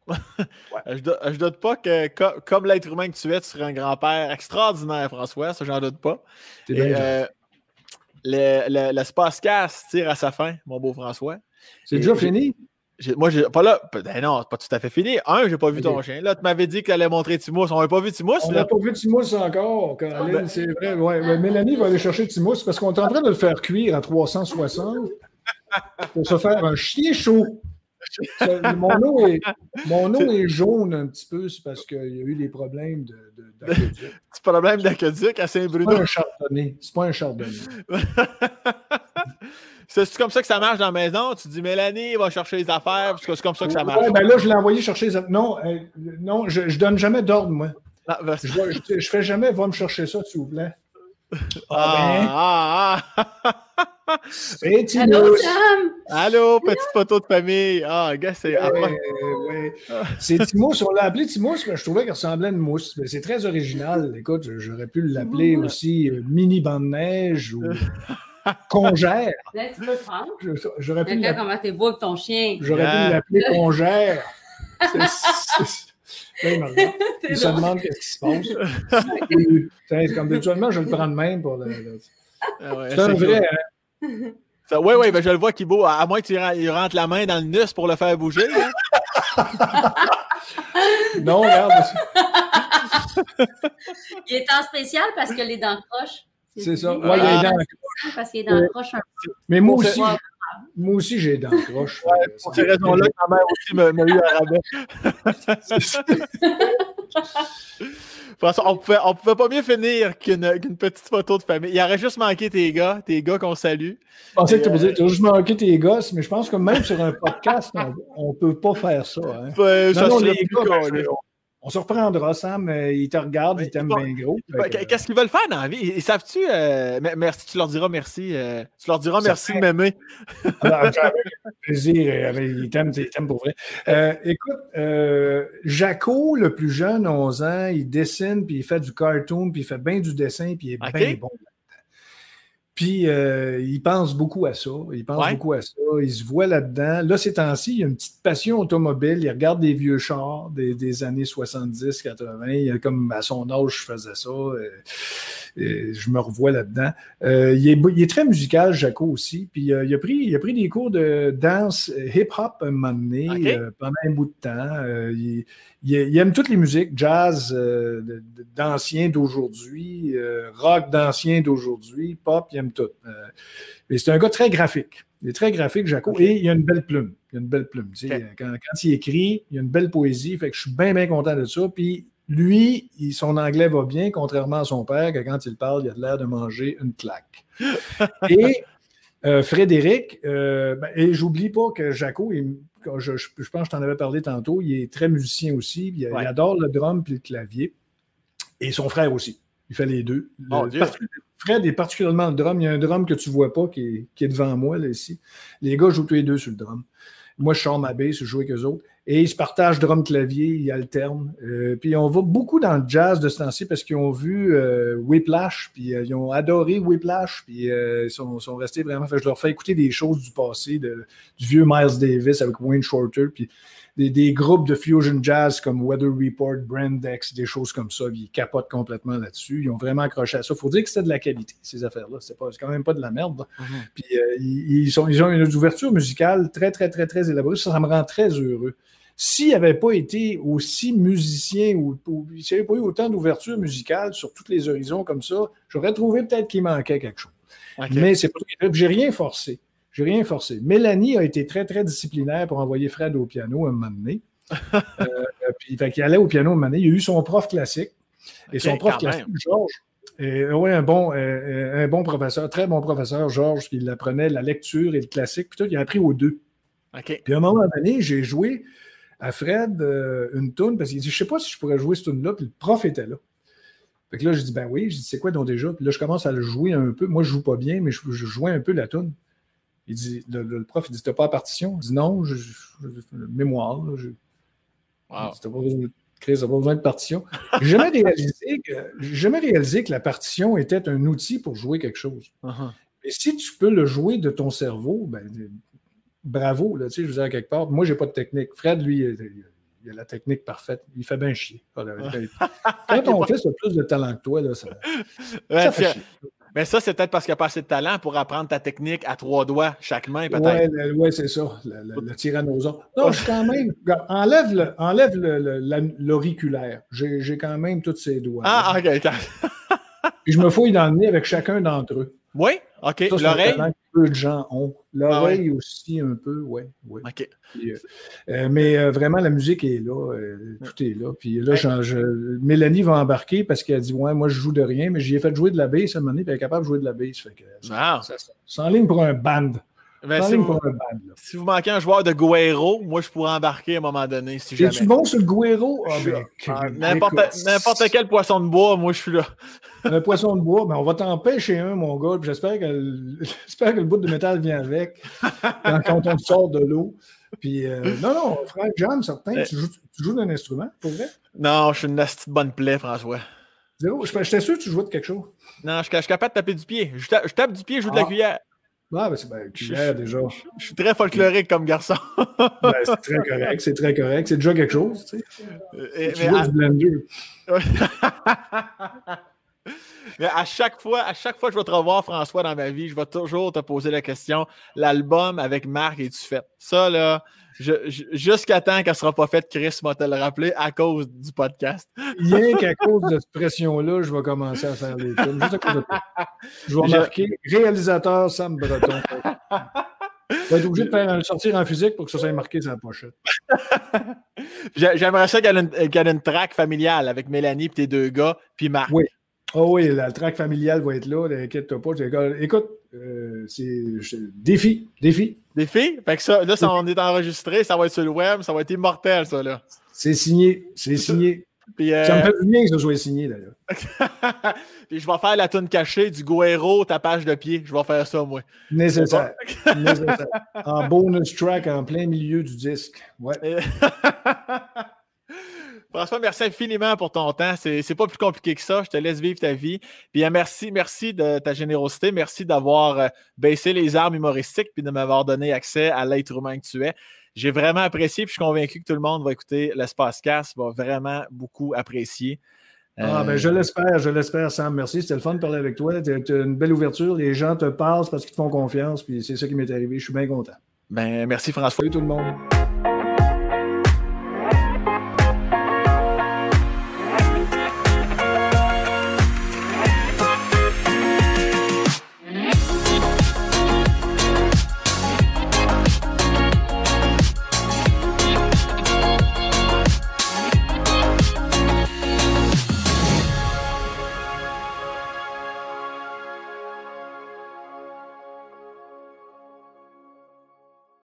je, ne doute pas que, comme, l'être humain que tu es, tu serais un grand-père extraordinaire, François. Ça, j'en doute pas. Euh, le, le, le Spacecast tire à sa fin, mon beau François. C'est déjà fini? Moi, j'ai pas là. Ben non, c'est pas tout à fait fini. Un, j'ai pas vu ton chien. Là, tu m'avais dit qu'elle allait montrer Timous. On n'a pas vu Timous. On n'a pas vu Timous encore, Caroline, ben c'est vrai. Ouais, Mélanie va aller chercher Timous parce qu'on est en train de le faire cuire à 360 pour se faire un chien chaud. mon, eau est, mon eau est jaune un petit peu, c'est parce qu'il y a eu des problèmes d'aqueduc. De, Petit problème d'aqueduc à Saint-Bruno. C'est pas un chardonnay. C'est pas un chardonnay. C'est comme ça que ça marche dans la maison. Tu dis Mélanie va chercher les affaires, parce que c'est comme ça que ça marche. ben là, je l'ai envoyé chercher les affaires. Non, euh, non je, ne donne jamais d'ordre, moi. Ah, ben, je, ne fais jamais, va me chercher ça, s'il vous plaît. Ah, ah, ah. Allô, Sam! Allô, petite photo de famille. Ah, gars, c'est. C'est Timos, on l'a appelé Timos, mais je trouvais qu'il ressemblait à une mousse. C'est très original. Écoute, j'aurais pu l'appeler aussi euh, mini bande neige ou. Congère. Là, tu peux prendre. J'aurais pu. comment t'es beau avec ton chien. J'aurais pu l'appeler Congère. il se demande qu'est-ce qui se passe. comme habituellement, je le prends de même pour le. Ah c'est un vrai. Hein? oui, oui, ben je le vois qui beau, à moins qu'il rentre la main dans le nus pour le faire bouger. Hein. non, regarde. il est en spécial parce que les dents croches. C'est ça. Oui, il est dans Parce qu'il est dans le croche un peu. Mais moi aussi, moi aussi, j'ai dans le croche. Ouais, pour ces raisons-là, ma mère aussi m'a eu à rabais. on pouvait, on pouvait pas mieux finir qu'une petite photo de famille. Il aurait juste manqué tes gars, tes gars qu'on salue. Je pensais que tu aurais juste manqué tes gosses, mais je pense que même sur un podcast, on ne peut pas faire ça. Hein. ça non, les gars, on se reprendra, Sam. Il te regarde, il t'aime bien gros. Qu'est-ce qu'ils veulent faire dans la vie? Ils, savent-tu? Euh, merci, tu leur diras merci. Euh, tu leur diras merci de m'aimer. Ah, avec plaisir. Euh, il t'aime pour vrai. écoute, Jaco, le plus jeune, 11 ans, il dessine, puis il fait du cartoon, puis il fait bien du dessin, puis il est bien bon. Puis, euh, il pense beaucoup à ça. Il pense beaucoup à ça. Il se voit là-dedans. Là, ces temps-ci, il a une petite passion automobile. Il regarde des vieux chars des, années 70, 80. comme à son âge, je faisais ça. Euh, je me revois là-dedans. Euh, il, est, très musical, Jaco aussi. Puis euh, il, a pris, il a pris des cours de danse hip-hop un moment donné, euh, pendant un bout de temps. Il, aime toutes les musiques, jazz d'anciens d'aujourd'hui, rock d'anciens d'aujourd'hui, pop, il aime tout. mais c'est un gars très graphique. Il est très graphique, Jaco, et il a une belle plume. Il a une belle plume. Quand, quand, il écrit, il a une belle poésie. Fait que je suis bien, bien content de ça. Puis lui, son anglais va bien, contrairement à son père, que quand il parle, il a l'air de manger une claque. et euh, Frédéric, euh, ben, et j'oublie pas que Jaco, je, pense que je t'en avais parlé tantôt, il est très musicien aussi, il, adore le drum et le clavier. Et son frère aussi. Il fait les deux. Fred est particulièrement le drum. Il y a un drum que tu ne vois pas qui est, devant moi, là, ici. Les gars jouent tous les deux sur le drum. Moi, je sors ma basse, je joue avec eux autres. Et ils se partagent drum-clavier, ils alternent. Euh, puis on va beaucoup dans le jazz de ce temps-ci parce qu'ils ont vu euh, Whiplash, puis euh, ils ont adoré Whiplash, puis ils sont, restés vraiment. je leur fais écouter des choses du passé, du vieux Miles Davis avec Wayne Shorter, puis des, groupes de fusion jazz comme Weather Report, Brandex, des choses comme ça. Ils capotent complètement là-dessus. Ils ont vraiment accroché à ça. Il faut dire que c'était de la qualité, ces affaires-là. C'est quand même pas de la merde. Mm-hmm. Puis ils, sont, ils ont une ouverture musicale très, très, très, très élaborée. Ça, ça me rend très heureux. S'il n'avait pas été aussi musicien ou, s'il n'y avait pas eu autant d'ouverture musicale sur tous les horizons comme ça, j'aurais trouvé peut-être qu'il manquait quelque chose. Mais c'est pas J'ai rien forcé. J'ai rien forcé. Mélanie a été très, très disciplinaire pour envoyer Fred au piano un moment donné. euh, puis, il allait au piano un moment donné. Il a eu son prof classique. Et son prof classique, Georges, oui, un bon, euh, euh, un bon professeur, très bon professeur, Georges, il apprenait la lecture et le classique. Puis tout, il a appris aux deux. Puis à un moment donné, j'ai joué à Fred euh, une toune parce qu'il dit Je sais pas si je pourrais jouer cette tune-là. Puis le prof était là. Fait que là, je dis Ben oui. Je dis C'est quoi donc déjà? Puis là, je commence à le jouer un peu. Moi, je joue pas bien, mais je, jouais un peu la tune. Il dit, le, prof, il dit T'as pas la partition? Je dis Non, je, mémoire. Là, je, wow. T'as pas besoin de pas besoin de partition. J'ai jamais réalisé que jamais réalisé que la partition était un outil pour jouer quelque chose. Uh-huh. Et si tu peux le jouer de ton cerveau, ben, bravo, là, tu sais, je veux dire, quelque part. Moi, j'ai pas de technique. Fred, lui, il a la technique parfaite. Il fait bien chier. Quand ton fils a plus de talent que toi, là, ça, fait chier. Mais ça, c'est peut-être parce qu'il n'y a pas assez de talent pour apprendre ta technique à trois doigts, chaque main, peut-être. Oui, ouais, c'est ça, le, le, tyrannosaure. Non, je quand même. Enlève, enlève l'auriculaire. J'ai quand même tous ces doigts. Ah, ok. Puis je me fouille dans le nez avec chacun d'entre eux. Oui, OK. L'oreille? peu de gens ont. L'oreille ah aussi un peu. Ouais. OK. Euh, euh, mais euh, vraiment, la musique est là. tout est là. Puis là, Mélanie va embarquer parce qu'elle dit Ouais, moi, je joue de rien, mais j'y ai fait jouer de la bass à un moment donné, puis elle est capable de jouer de la bass. Fait que, ça, ça, ligne pour un band. Ben, si, vous, si, vous, manquez un joueur de Guero, moi je pourrais embarquer à un moment donné. Si jamais. tu bon sur le Guero? Ah, ben, ah, N'importe quel poisson de bois, moi je suis là. un poisson de bois, ben, on va t'en pêcher un, mon gars. J'espère que, que, le bout de métal vient avec quand, on sort de l'eau. Puis, euh, non, non, frère John, certain, tu joues, tu joues d'un instrument, pour vrai? Non, je suis une petite bonne plaie, François. Zéro, j'étais sûr que tu jouais de quelque chose. Non, je, suis capable de taper du pied. Je tape, du pied, je joue de la cuillère. Ah, ben clair déjà. Je, suis très folklorique comme garçon. ben, c'est très correct, c'est très correct. C'est déjà quelque chose, tu sais. Mais à... du blender. mais à chaque fois, à chaque fois que je vais te revoir, François, dans ma vie, je vais toujours te poser la question l'album avec Marc, est tu fait? Ça, là, jusqu'à temps qu'elle ne sera pas faite, Chris m'a te le rappelé à cause du podcast. Rien qu'à cause de cette pression-là, je vais commencer à faire des films. Juste à cause de Je vais marquer réalisateur Sam Breton. Je vais être obligé de faire sortir en physique pour que ça soit marqué sur la pochette. J'aimerais ça qu'elle ait, une track familiale avec Mélanie, puis tes deux gars, puis Marc. Oui. Oh oui, la track familiale va être là, inquiète-toi pas. Écoute, euh, c'est défi, défi. Défi? Fait que ça, là, ça, on est enregistré, ça va être sur le web, ça va être immortel, ça, là. C'est signé, c'est signé. Puis, euh... Ça me fait bien que ça soit signé, d'ailleurs. Puis je vais faire la toune cachée du Guero, tapage de pied. Je vais faire ça, moi. Nécessaire. Nécessaire. En bonus track, en plein milieu du disque. Ouais. François, merci infiniment pour ton temps. C'est pas plus compliqué que ça. Je te laisse vivre ta vie. Puis merci, merci de ta générosité. Merci d'avoir euh, baissé les armes humoristiques puis de m'avoir donné accès à l'être humain que tu es. J'ai vraiment apprécié. Puis je suis convaincu que tout le monde va écouter l'espace casse, va vraiment beaucoup apprécier. Ah, ben, je l'espère, je l'espère, Sam. Merci. C'était le fun de parler avec toi. Tu as une belle ouverture. Les gens te parlent parce qu'ils te font confiance. Puis c'est ça qui m'est arrivé. Je suis bien content. Ben, merci, François. Salut tout le monde.